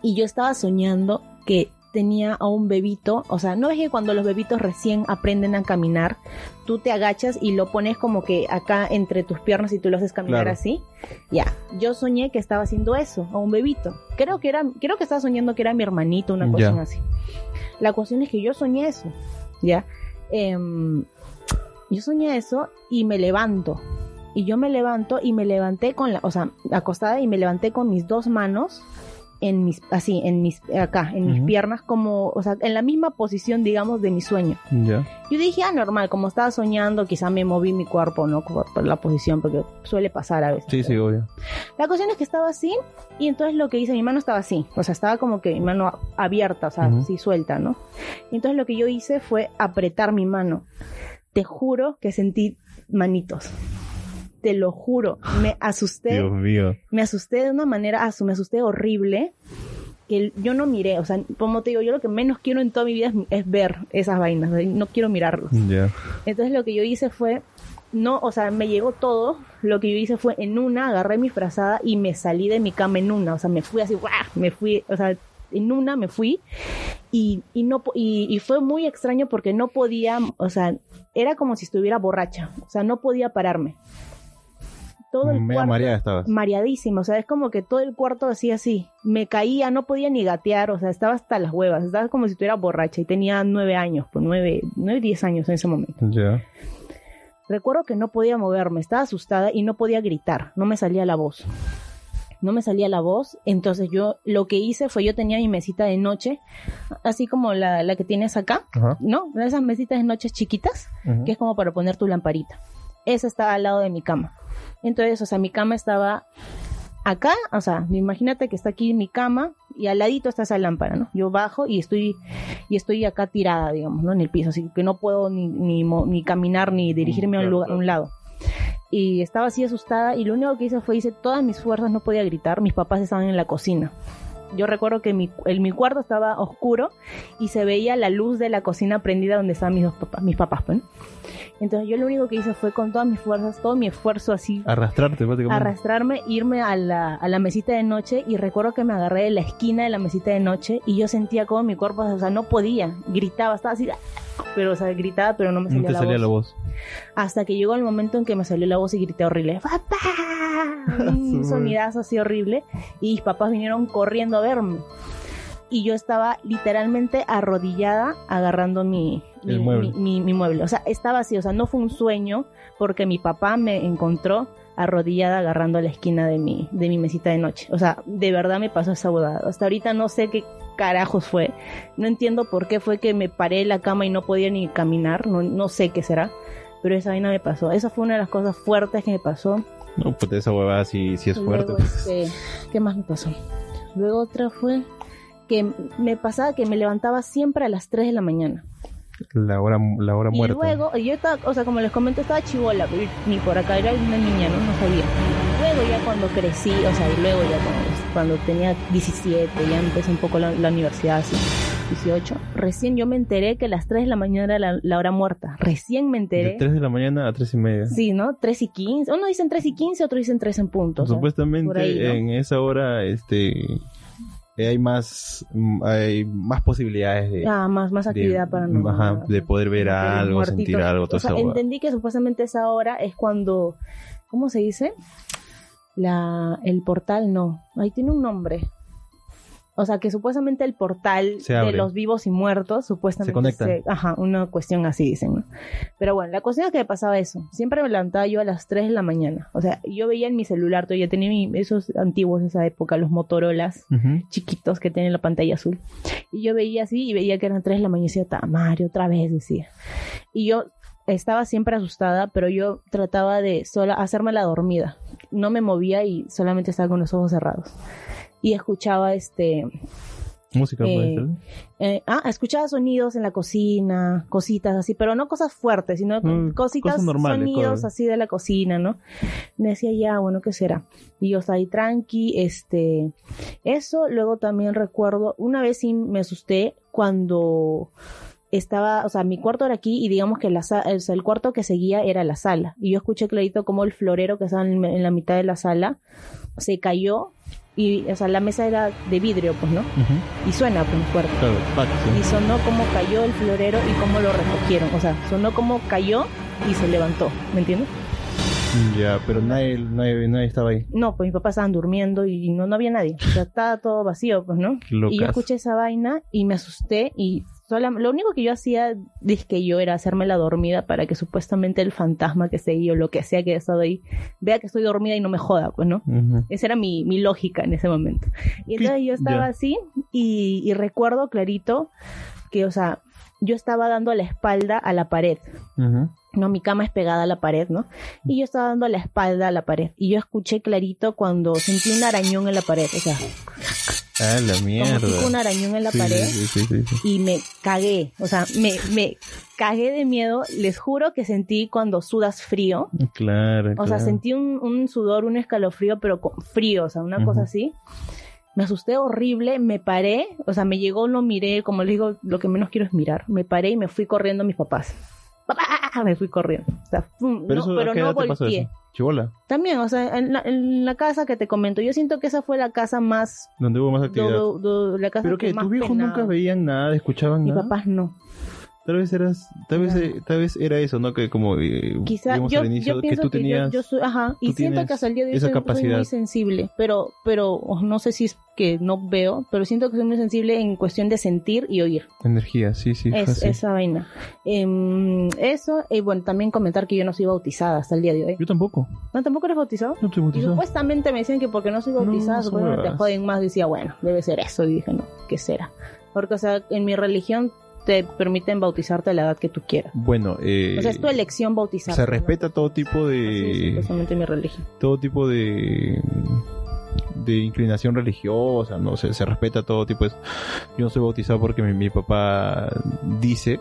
S1: y yo estaba soñando que tenía a un bebito, o sea, no es que cuando los bebitos recién aprenden a caminar, tú te agachas y lo pones como que acá entre tus piernas y tú lo haces caminar
S2: Claro.
S1: así. Ya, yo soñé que estaba haciendo eso a un bebito. Creo que era, creo que estaba soñando que era mi hermanito, una cosa así. La cuestión es que yo soñé eso, ya. Em, yo soñé eso y me levanto. Y yo me levanto y me levanté con la, o sea, acostada y me levanté con mis dos manos en mis, así, en mis, acá, en mis
S2: Ujú.
S1: piernas, como, o sea, en la misma posición, digamos, de mi sueño.
S2: Ya.
S1: Yo dije, ah, normal, como estaba soñando, quizá me moví mi cuerpo, ¿no? Por, por la posición, porque suele pasar a veces.
S2: Sí, sí, obvio.
S1: La cuestión es que estaba así, y entonces lo que hice, mi mano estaba así, o sea, estaba como que mi mano abierta, o sea,
S2: Ujú.
S1: así suelta, ¿no? Y entonces lo que yo hice fue apretar mi mano. Te juro que sentí manitos. Te lo juro, me asusté
S2: Dios mío.
S1: me asusté de una manera, asu- me asusté horrible. que yo no miré, o sea, como te digo, yo lo que menos quiero en toda mi vida es, es ver esas vainas, no quiero mirarlos. Entonces lo que yo hice fue, no, o sea, me llegó todo, lo que yo hice fue en una, agarré mi frazada y me salí de mi cama en una, o sea, me fui así, ¡guau! me fui, o sea, en una me fui y, y no y fue muy extraño porque no podía, o sea, era como si estuviera borracha, o sea, no podía pararme. Todo el cuarto
S2: mareada estabas.
S1: mareadísimo, o sea, es como que todo el cuarto así así, me caía, no podía ni gatear, o sea, estaba hasta las huevas, estaba como si estuviera borracha y tenía nueve años, pues nueve, nueve, diez años en ese momento.
S2: Ya.
S1: Recuerdo que no podía moverme, estaba asustada y no podía gritar, no me salía la voz. No me salía la voz, entonces yo lo que hice fue yo tenía mi mesita de noche, así como la, la que tienes acá,
S2: Ajá.
S1: ¿no? Una de esas mesitas de noche chiquitas, que es como para poner tu lamparita. Esa estaba al lado de mi cama. Entonces, o sea, mi cama estaba acá, o sea, imagínate que está aquí mi cama y al ladito está esa lámpara, ¿no? Yo bajo y estoy y estoy acá tirada, digamos, ¿no? En el piso, así que no puedo ni, ni, ni caminar ni dirigirme a, un
S2: Claro,
S1: lugar, a un
S2: claro.
S1: lado. Y estaba así asustada y lo único que hice fue hice todas mis fuerzas, no podía gritar, mis papás estaban en la cocina. Yo recuerdo que mi, el, mi cuarto estaba oscuro y se veía la luz de la cocina prendida donde estaban mis dos papás, mis papás, pues, ¿no? Entonces yo lo único que hice fue con todas mis fuerzas, todo mi esfuerzo así,
S2: Arrastrarte, prácticamente.
S1: arrastrarme, irme a la, a la mesita de noche y recuerdo que me agarré de la esquina de la mesita de noche y yo sentía como mi cuerpo, o sea, no podía, gritaba, estaba así, pero, o sea, gritaba, pero no me
S2: no
S1: salía,
S2: te
S1: la,
S2: salía
S1: voz.
S2: la voz.
S1: Hasta que llegó el momento en que me salió la voz y grité horrible, ¡Papá! Un sonidazo así horrible y mis papás vinieron corriendo a verme. Y yo estaba literalmente arrodillada agarrando mi, mi,
S2: mueble.
S1: mi- mi- mi mueble. O sea, estaba así, o sea, no fue un sueño porque mi papá me encontró arrodillada agarrando la esquina de mi, de mi mesita de noche. O sea, de verdad me pasó esa bodada. Hasta ahorita no sé qué carajos fue. No entiendo por qué fue que me paré de la cama y no podía ni caminar. No, no sé qué será. Pero esa vaina me pasó. Esa fue una de las cosas fuertes que me pasó.
S2: No, pues esa huevada sí, sí es fuerte.
S1: Luego, este, ¿qué más me pasó? Luego otra fue que me pasaba que me levantaba siempre a las 3 de la mañana.
S2: La hora, la hora
S1: Y
S2: muerta.
S1: luego, yo estaba, o sea, como les comenté, estaba chivola, ni por acá era una niña, ¿no? No sabía. Luego ya cuando crecí, o sea, y luego ya cuando, cuando tenía 17, ya empecé un poco la, la universidad, así, 18, recién yo me enteré que las 3 de la mañana era la, la hora muerta. Recién me
S2: De
S1: enteré.
S2: 3 de la mañana a 3 y media.
S1: Sí, ¿no? 3 y 15. Uno dicen 3 y 15, otro dicen 3 en punto. o sea,
S2: Supuestamente
S1: ahí, ¿no?
S2: en esa hora este hay más mm, hay más posibilidades de,
S1: Ah, más, más
S2: de-
S1: actividad para no.
S2: ajá, de poder ver algo, sentir algo, toda
S1: O sea, entendí que supuestamente esa hora es cuando, ¿cómo se dice? La, el portal no, ahí tiene un nombre. O sea, que supuestamente el portal de los vivos y muertos, supuestamente
S2: Se conectan.
S1: ajá, una cuestión así dicen, ¿no? Pero bueno, la cuestión es que me pasaba eso. Siempre me levantaba yo a las 3 de la mañana. O sea, yo veía en mi celular, todavía tenía mi- esos antiguos de esa época, los Motorolas chiquitos que tienen la pantalla azul. Y yo veía así y veía que eran 3 de la mañana y decía, "Ta Mario, otra vez, decía. Y yo estaba siempre asustada, pero yo trataba de sola hacerme la dormida. No me movía y solamente estaba con los ojos cerrados. Y escuchaba este
S2: música
S1: Eh, eh, ah, escuchaba sonidos en la cocina, cositas así, pero no cosas fuertes, sino
S2: Mm,
S1: cositas,
S2: cosas normales,
S1: sonidos
S2: cosas.
S1: así de la cocina, ¿no? Me decía, ya, bueno, ¿qué será? Y yo estaba ahí tranqui, este, eso, luego también recuerdo, una vez sí me asusté cuando estaba, o sea, mi cuarto era aquí y digamos que la sa- o sea, el cuarto que seguía era la sala. Y yo escuché clarito como el florero que estaba en, en la mitad de la sala se cayó y, o sea, la mesa era de vidrio, pues, ¿no? Y suena, pues, fuerte
S2: Claro,
S1: y sonó como cayó el florero y cómo lo recogieron. O sea, sonó como cayó y se levantó, ¿me entiendes?
S2: Ya, pero nadie, nadie, nadie estaba ahí.
S1: No, pues mis papás estaban durmiendo y no, no había nadie. O sea, estaba todo vacío, pues, ¿no? Y yo escuché esa vaina y me asusté y lo único que yo hacía, que yo era hacerme la dormida para que supuestamente el fantasma que ahí o lo que sea que haya estado ahí vea que estoy dormida y no me joda, pues, ¿no? Esa era mi, mi lógica en ese momento. Y entonces yo estaba así y, y recuerdo clarito que, o sea, yo estaba dando la espalda a la pared. No, mi cama es pegada a la pared, ¿no? Y yo estaba dando la espalda a la pared. Y yo escuché clarito cuando sentí un arañón en la pared. O sea,
S2: Ah, la mierda.
S1: como un arañón en la
S2: Sí,
S1: pared.
S2: Sí, sí.
S1: Y me cagué. O sea, me, me cagué de miedo. Les juro que sentí cuando sudas frío.
S2: Claro,
S1: O sea,
S2: claro.
S1: sentí un, un sudor, un escalofrío, pero con frío, o sea, una cosa así. me asusté horrible, me paré, o sea, me llegó, lo miré, como le digo, lo que menos quiero es mirar, me paré y me fui corriendo a mis papás. ¡Papá! Me fui corriendo. O sea,
S2: Pero,
S1: no, pero.
S2: Chibola,
S1: También, o sea, en la, en la casa que te comento, yo siento que esa fue la casa más...
S2: donde hubo más actividad.
S1: do- do- la casa
S2: Pero que tus viejos nunca veían nada, escuchaban
S1: Mis
S2: nada.
S1: papás no.
S2: Tal vez eras, tal vez, eh, tal vez era eso, ¿no? Que como eh,
S1: Quizá yo,
S2: al inicio,
S1: yo
S2: que tú
S1: que yo-
S2: tenías
S1: yo, soy, ajá, y siento que hasta el día de hoy soy,
S2: capacidad.
S1: muy sensible, pero, pero oh, no sé si es que no veo, pero siento que soy muy sensible en cuestión de sentir y oír.
S2: energía, sí, sí,
S1: es, esa vaina. Em, eso, y bueno, también comentar que yo no soy bautizada hasta el día de hoy.
S2: Yo tampoco,
S1: ¿No tampoco eres bautizado?
S2: no estoy
S1: Y
S2: bautizado.
S1: supuestamente me decían que porque no soy
S2: No,
S1: bautizada, supuestamente te joden más. Decía, bueno, debe ser eso. Y dije, no, ¿qué será? Porque, o sea, en mi religión te permiten bautizarte a la edad que tú quieras.
S2: Bueno, eh,
S1: O sea, es tu elección bautizarte.
S2: se
S1: ¿no?
S2: respeta todo tipo
S1: Así es,
S2: de
S1: en mi religión.
S2: todo tipo de de inclinación religiosa, no se, se respeta todo tipo de... Yo no soy bautizado porque mi, mi papá dice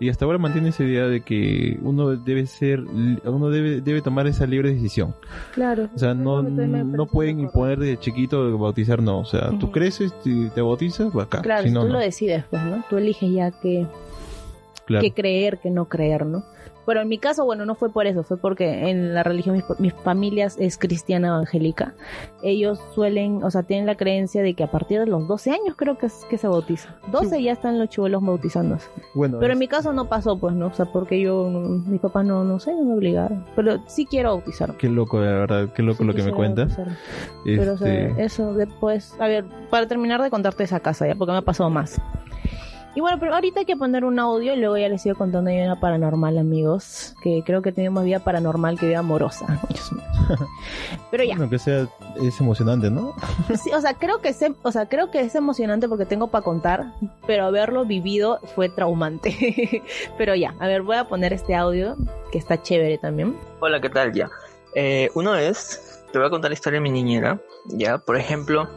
S2: y hasta ahora mantiene esa idea de que uno debe ser uno debe debe tomar esa libre decisión.
S1: Claro.
S2: O sea, no, no pueden imponer desde chiquito bautizar, no. O sea, tú creces, te, te bautizas, va acá.
S1: Claro,
S2: si no,
S1: tú
S2: no.
S1: lo decides, pues, ¿no? Tú eliges ya qué,
S2: Claro.
S1: qué creer, qué no creer, ¿no? Pero en mi caso, bueno, no fue por eso, fue porque en la religión, mis, mis familias es cristiana evangélica. Ellos suelen, o sea, tienen la creencia de que a partir de los 12 años creo que es que se bautiza. 12 ya están los chivolos bautizándose.
S2: Bueno,
S1: Pero
S2: es-
S1: en mi caso no pasó, pues, ¿no? O sea, porque yo, mis papás no, no sé, no me obligaron. Pero sí quiero bautizarme.
S2: qué loco, de verdad, qué loco
S1: Sí
S2: lo que me cuentas.
S1: Pero, o sea,
S2: Este,
S1: eso después, a ver, para terminar de contarte esa casa ya, porque me ha pasado más. Y bueno, pero ahorita hay que poner un audio y luego ya les sigo contando yo una paranormal, amigos, que creo que tiene más vida paranormal que vida amorosa. Dios mío. Pero ya,
S2: bueno, que sea, es emocionante, ¿no?
S1: sí, o sea, creo que es, o sea, creo que es emocionante porque tengo para contar, pero haberlo vivido fue traumante. pero ya, a ver, voy a poner este audio que está chévere también.
S4: Hola, ¿qué tal? Ya. Eh, una vez te voy a contar la historia de mi niñera. Ya, por ejemplo,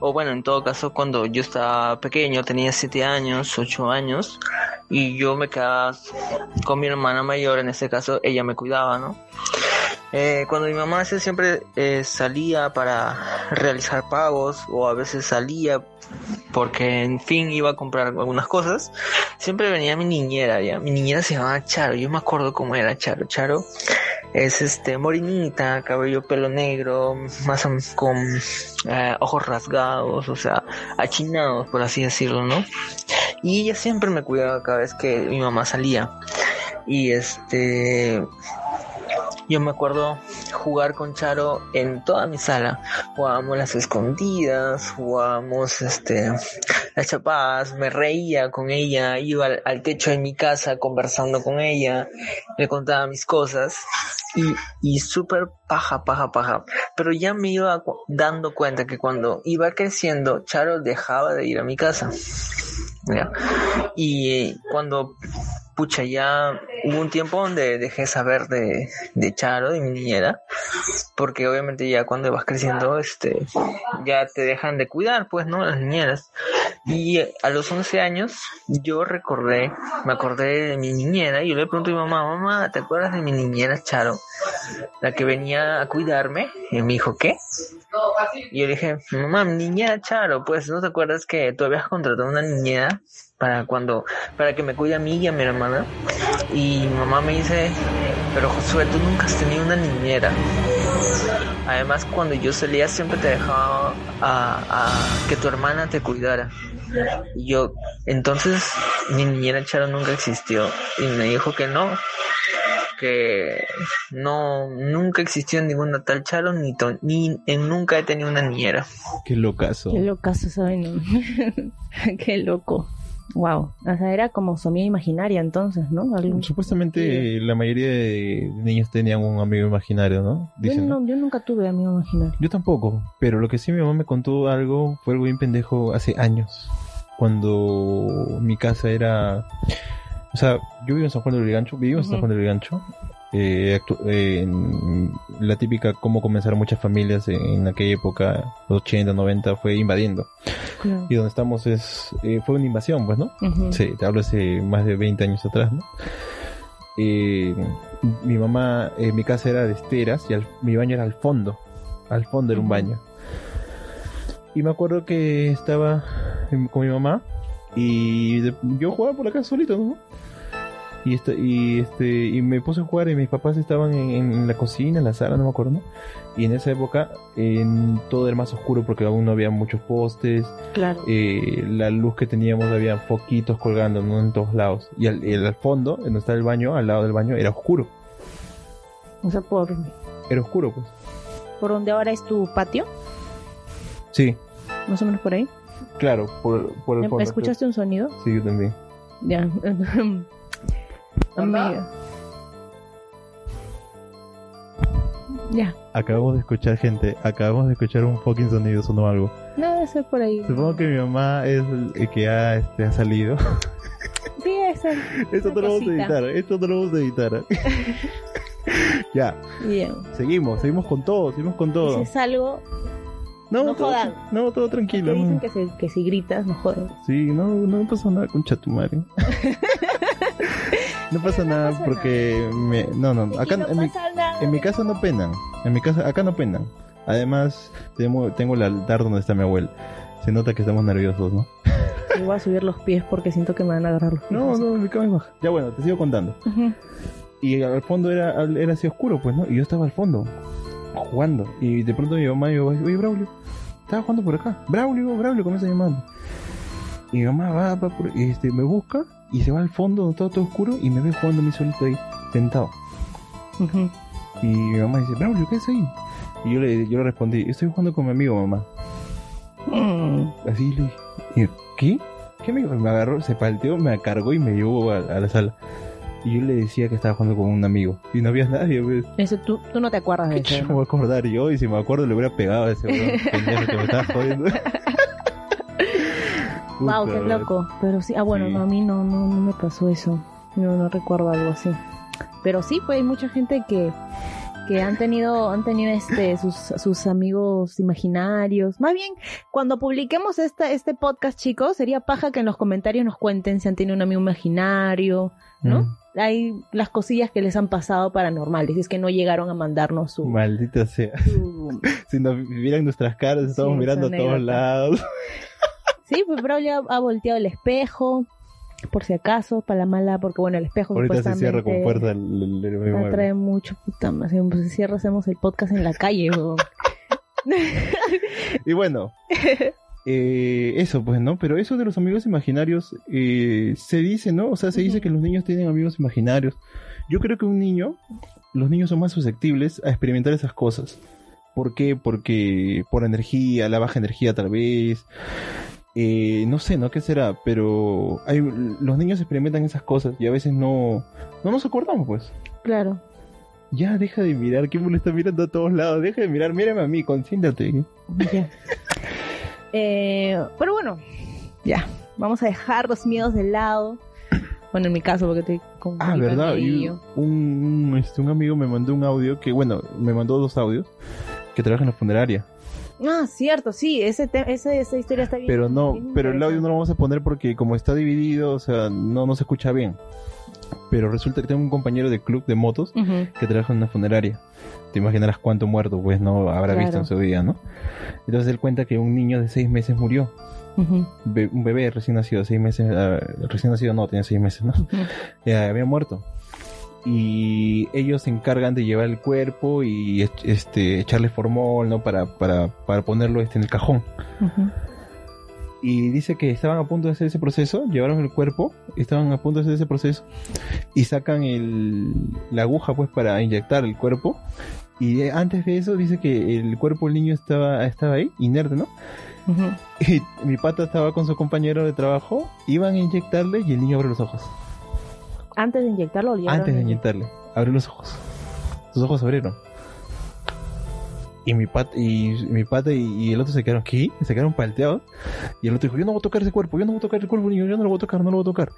S4: o bueno, en todo caso, cuando yo estaba pequeño, tenía 7 años, 8 años, y yo me quedaba con mi hermana mayor, en este caso, ella me cuidaba, ¿no? Eh, cuando mi mamá siempre eh, salía para realizar pagos, o a veces salía porque en fin iba a comprar algunas cosas, siempre venía mi niñera, ya. Mi niñera se llamaba Charo, yo me acuerdo cómo era Charo. Charo es este morinita, cabello pelo negro, más con eh, ojos rasgados, o sea, achinados, por así decirlo, ¿no? Y ella siempre me cuidaba cada vez que mi mamá salía. Y este yo me acuerdo jugar con Charo en toda mi sala. Jugábamos las escondidas, jugábamos este las chapadas, me reía con ella, iba al, techo de mi casa conversando con ella, le contaba mis cosas y, y súper paja, paja, paja. Pero ya me iba dando cuenta que cuando iba creciendo, Charo dejaba de ir a mi casa. ¿Ya? Y cuando pucha, ya hubo un tiempo donde dejé saber de, de Charo, de mi niñera, porque obviamente ya cuando vas creciendo, este, ya te dejan de cuidar, pues, ¿no? Las niñeras. Y a los 11 años, yo recordé, me acordé de mi niñera, y yo le pregunto a mi mamá, mamá, ¿te acuerdas de mi niñera Charo? La que venía a cuidarme, y me dijo, ¿qué? Y yo le dije, mamá, niñera Charo, pues, ¿no te acuerdas que tú habías contratado una niñera para cuando, para que me cuide a mí y a mi hermana? Y mi mamá me dice, pero Josué, tú nunca has tenido una niñera. Además, cuando yo salía siempre te dejaba a, a que tu hermana te cuidara. Y yo, entonces, mi niñera Charo nunca existió. Y me dijo que no, que no, nunca existió ninguna tal Charo, ni, to- ni en- nunca he tenido una niñera.
S2: Qué locazo.
S1: Qué locazo vaina. Qué loco. Wow. O sea, era como su amiga imaginaria entonces, ¿no? Algo-
S2: Supuestamente la mayoría de niños tenían un amigo imaginario, ¿no?
S1: Yo,
S2: no-
S1: yo nunca tuve amigo imaginario.
S2: Yo tampoco, pero lo que sí mi mamá me contó algo fue algo bien pendejo hace años, cuando mi casa era, o sea, yo vivo en San Juan del Brigancho, vivo en San. Juan del Brigancho, eh, eh, en la típica cómo comenzaron muchas familias en, en aquella época, los 80, 90, fue invadiendo,
S1: Claro.
S2: y donde estamos es, eh, fue una invasión, pues, ¿no? Sí, te hablo hace más de 20 años atrás, ¿no? Eh, mi mamá, eh, mi casa era de esteras y al- mi baño era al fondo. Al fondo era un baño. Y me acuerdo que estaba con mi mamá y de- yo jugaba por la casa solito, ¿no? Y este, y este, y me puse a jugar y mis papás estaban en, en la cocina, en la sala, no me acuerdo, ¿no? Y en esa época en, todo era más oscuro porque aún no había muchos postes,
S3: Claro.
S2: eh, la luz que teníamos había foquitos colgando ¿no? en todos lados. Y al, y al fondo, donde está el baño, al lado del baño, era oscuro.
S1: O sea, por,
S2: Era oscuro, pues.
S1: por donde ahora es tu patio,
S2: Sí,
S1: más o menos por ahí.
S2: claro, por, por el
S1: ¿Me
S2: fondo.
S1: escuchaste un sonido?
S2: Sí, yo también.
S1: Ya. Amiga. Ya.
S2: Acabamos de escuchar, gente, acabamos de escuchar un fucking sonido, sonó algo.
S1: No, debe ser por ahí.
S2: Supongo que mi mamá es el que ha, este, ha salido.
S1: Sí, es el-
S2: Esto no lo vamos a editar, esto no lo vamos a editar. ya,
S1: Bien.
S2: seguimos, seguimos con todo, seguimos con todo.
S1: Dices algo
S2: No,
S1: no
S2: todo,
S1: jodan.
S2: no, todo tranquilo.
S1: dicen
S2: no.
S1: que, se- que si gritas, no joden.
S2: Sí, no, no pasa nada con Chatumare. no pasa nada
S1: pasa
S2: porque me, no, no, acá
S1: no
S2: en, mi, en mi casa no penan. En mi casa acá no penan. Además, tengo, tengo el altar donde está mi abuela. Se nota que estamos nerviosos, ¿no?
S1: Y voy a subir los pies porque siento que me van a agarrar los pies.
S2: No, no, mi cama es baja. Ya bueno, te sigo contando. Y al fondo era, era así oscuro, pues, ¿no? Y yo estaba al fondo, jugando. Y de pronto mi mamá mi dice, oye, Braulio, estaba jugando por acá. Braulio, Braulio, comienza llamando. Y mi mamá va, va por- y este, me busca y se va al fondo donde está todo oscuro y me ve jugando a mí solito ahí, sentado. Y mi mamá dice, Braulio, ¿qué es ahí? Y yo le, yo le respondí, estoy jugando con mi amigo, mamá.
S1: Mm.
S2: Así le dije, ¿qué? ¿Qué amigo? Me agarró, se palteó, me cargó y me llevó a, a la sala. Y yo le decía que estaba jugando con un amigo. Y no había nadie, pues.
S1: Eso, tú, tú no te acuerdas de
S2: ¿Qué
S1: eso.
S2: me voy a acordar yo? Y si me acuerdo le hubiera pegado a ese que me estaba jodiendo.
S1: Wow, qué loco. Pero sí, ah, bueno,
S2: Sí.
S1: no, a mí no, no, no me pasó eso. No, no recuerdo algo así. Pero sí, pues hay mucha gente que, que han tenido, han tenido este, sus, sus amigos imaginarios. Más bien, cuando publiquemos este, este podcast, chicos, sería paja que en los comentarios nos cuenten si han tenido un amigo imaginario, ¿no?
S2: Mm.
S1: Hay las cosillas que les han pasado paranormales, es que no llegaron a mandarnos su,
S2: Maldita sea.
S1: su-
S2: Si nos vieran nuestras caras, estamos
S1: Sí,
S2: mirando a todos lados.
S1: Sí, pues Braulio ha, ha volteado el espejo, por si acaso, para la mala, porque bueno, el espejo
S2: Ahorita se cierra con fuerza el, el- el-.
S1: Atrae mucho, puta más. Si se cierra, hacemos el podcast en la calle.
S2: Y bueno, eh, eso pues, ¿no? Pero eso de los amigos imaginarios eh, se dice, ¿no? O sea, se dice que los niños tienen amigos imaginarios. Yo creo que un niño, los niños son más susceptibles a experimentar esas cosas. ¿Por qué? Porque por energía, la baja energía tal vez. Eh, no sé, ¿no? ¿Qué será? Pero hay, los niños experimentan esas cosas y a veces no, no nos acordamos, pues.
S1: Claro.
S2: Ya, deja de mirar, ¿quién me está mirando a todos lados? Deja de mirar, mírame a mí, concéntrate.
S1: Ya. Eh, pero bueno, ya. Vamos a dejar los miedos de lado. Bueno, en mi caso, porque estoy con
S2: Ah, verdad. Y
S1: amarillo.
S2: un, un, este, un amigo me mandó un audio que, bueno, me mandó dos audios que trabaja en la funeraria.
S1: Ah, cierto, sí. Ese ese, esa historia está bien.
S2: Pero no,
S1: bien
S2: pero el audio no lo vamos a poner porque como está dividido, o sea, no, no se escucha bien. Pero resulta que tengo un compañero de club de motos que trabaja en una funeraria. Te imaginarás cuánto muerto, pues, no habrá
S1: Claro.
S2: visto en su vida, ¿no? Entonces él cuenta que un niño de seis meses murió. Be- un bebé recién nacido, seis meses, ah, recién nacido no, tenía seis meses, ¿no? Ya había muerto. Y ellos se encargan de llevar el cuerpo y este echarle formol, ¿no? Para, para, para ponerlo este, en el cajón. Y dice que estaban a punto de hacer ese proceso, llevaron el cuerpo, estaban a punto de hacer ese proceso y sacan el, la aguja pues para inyectar el cuerpo. Y eh, antes de eso dice que el cuerpo del niño estaba, estaba ahí, inerte, ¿no? Y mi pata estaba con su compañero de trabajo, iban a inyectarle y el niño abre los ojos.
S1: Antes de inyectarlo, lo llevaron
S2: Antes de inyectarle, abrió los ojos. Sus ojos se abrieron. Y mi pata y mi pata y, y el otro se quedaron aquí, se quedaron palteados. Y el otro dijo, yo no voy a tocar ese cuerpo, yo no voy a tocar el cuerpo niño, yo no lo voy a tocar, no lo voy a tocar.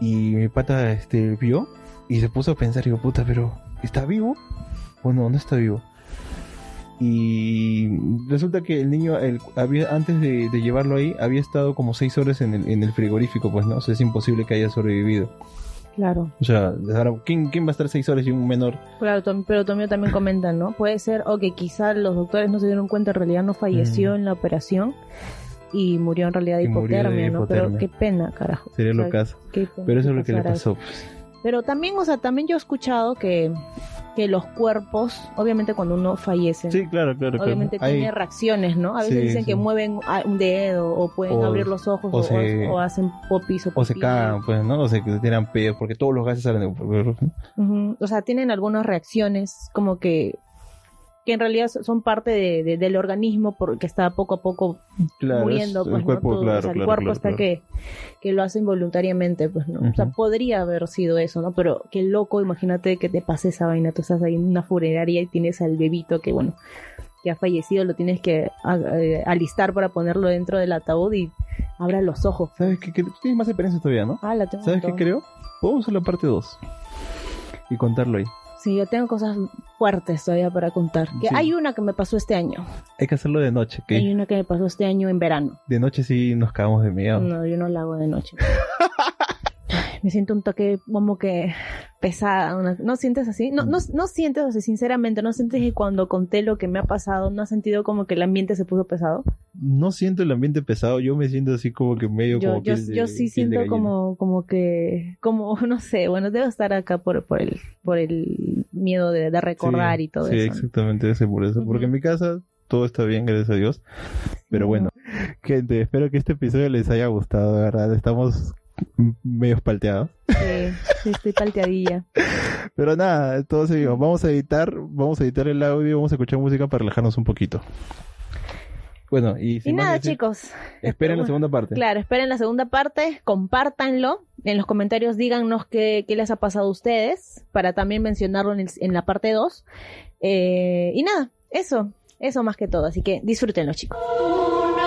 S2: Y mi pata este vio y se puso a pensar, digo, puta, pero ¿está vivo? ¿O no? No está vivo. Y resulta que el niño, el, había, antes de, de llevarlo ahí, había estado como seis horas en el, en el frigorífico, pues no, o sea, es imposible que haya sobrevivido.
S1: Claro.
S2: O sea, ahora, ¿quién, ¿quién va a estar seis horas y un menor?
S1: Claro, pero Tomio también comenta, ¿no? Puede ser, o que quizá los doctores no se dieron cuenta, en realidad no falleció
S2: Mm.
S1: en la operación y murió en realidad de hipotermia, ¿no? Pero qué pena, carajo.
S2: Sería
S1: O sea,
S2: lo caso. Pero eso es lo que le pasó. pues.
S1: Pero también, o sea, también yo he escuchado que, que los cuerpos, obviamente cuando uno fallece,
S2: Sí, claro, claro. claro.
S1: obviamente
S2: Hay-
S1: tiene reacciones, ¿no? A veces
S2: Sí,
S1: dicen
S2: sí.
S1: que mueven un dedo o pueden
S2: O-
S1: abrir los ojos
S2: o
S1: o,
S2: se-
S1: o- o hacen popis o
S2: o se
S1: pipí.
S2: cagan, pues, ¿no? O se que tiran pedos, porque todos los gases salen de...
S1: Ujú, O sea, tienen algunas reacciones como que que en realidad son parte de- de- del organismo porque está poco a poco
S2: Claro,
S1: muriendo,
S2: es-
S1: pues,
S2: el cuerpo,
S1: ¿no? Todo,
S2: claro,
S1: o sea, el
S2: claro,
S1: cuerpo
S2: claro.
S1: Que, que lo hace involuntariamente, pues, ¿no? O sea, podría haber sido eso, ¿no? Pero qué loco, imagínate que te pase esa vaina, tú estás ahí en una funeraria y tienes al bebito que, bueno, que ha fallecido, lo tienes que eh, alistar para ponerlo dentro del ataúd y abra los ojos.
S2: ¿Sabes qué? Tú tienes más experiencia todavía, ¿no?
S1: Ah, la tengo
S2: ¿Sabes qué creo? Podemos hacer la parte 2 y contarlo ahí.
S1: Sí, yo tengo cosas fuertes todavía para contar. Que
S2: Sí.
S1: hay una que me pasó este año.
S2: Hay que hacerlo de noche, que
S1: Hay una que me pasó este año en verano.
S2: de noche sí nos cagamos de miedo.
S1: No, yo no la hago de noche. Me siento un toque como que pesada. una- ¿No sientes así? No, no, no sientes así, sinceramente. ¿No sientes que cuando conté lo que me ha pasado, no has sentido como que el ambiente se puso pesado?
S2: No siento el ambiente pesado, yo me siento así como que medio
S1: Yo,
S2: como
S1: yo,
S2: de-
S1: yo sí siento como, como que, como, no sé, bueno, debo estar acá por, por el, por el miedo de, de recordar
S2: Sí,
S1: y todo
S2: sí,
S1: eso. ¿no?
S2: exactamente, ese por eso. Porque en mi casa todo está bien, gracias a Dios. Pero bueno, gente, espero que este episodio les haya gustado, de verdad. Estamos m- medio palteados.
S1: Sí, estoy palteadilla.
S2: Pero nada, todo se dio. Vamos a editar, vamos a editar el audio, vamos a escuchar música para relajarnos un poquito. Bueno, y sin
S1: nada,
S2: decir,
S1: chicos.
S2: Esperen la segunda parte.
S1: Claro, esperen la segunda parte, compártanlo. En los comentarios díganos qué, qué les ha pasado a ustedes para también mencionarlo en, el- en la parte 2. Eh, y nada, eso, eso más que todo. Así que disfrútenlo, chicos.
S5: Una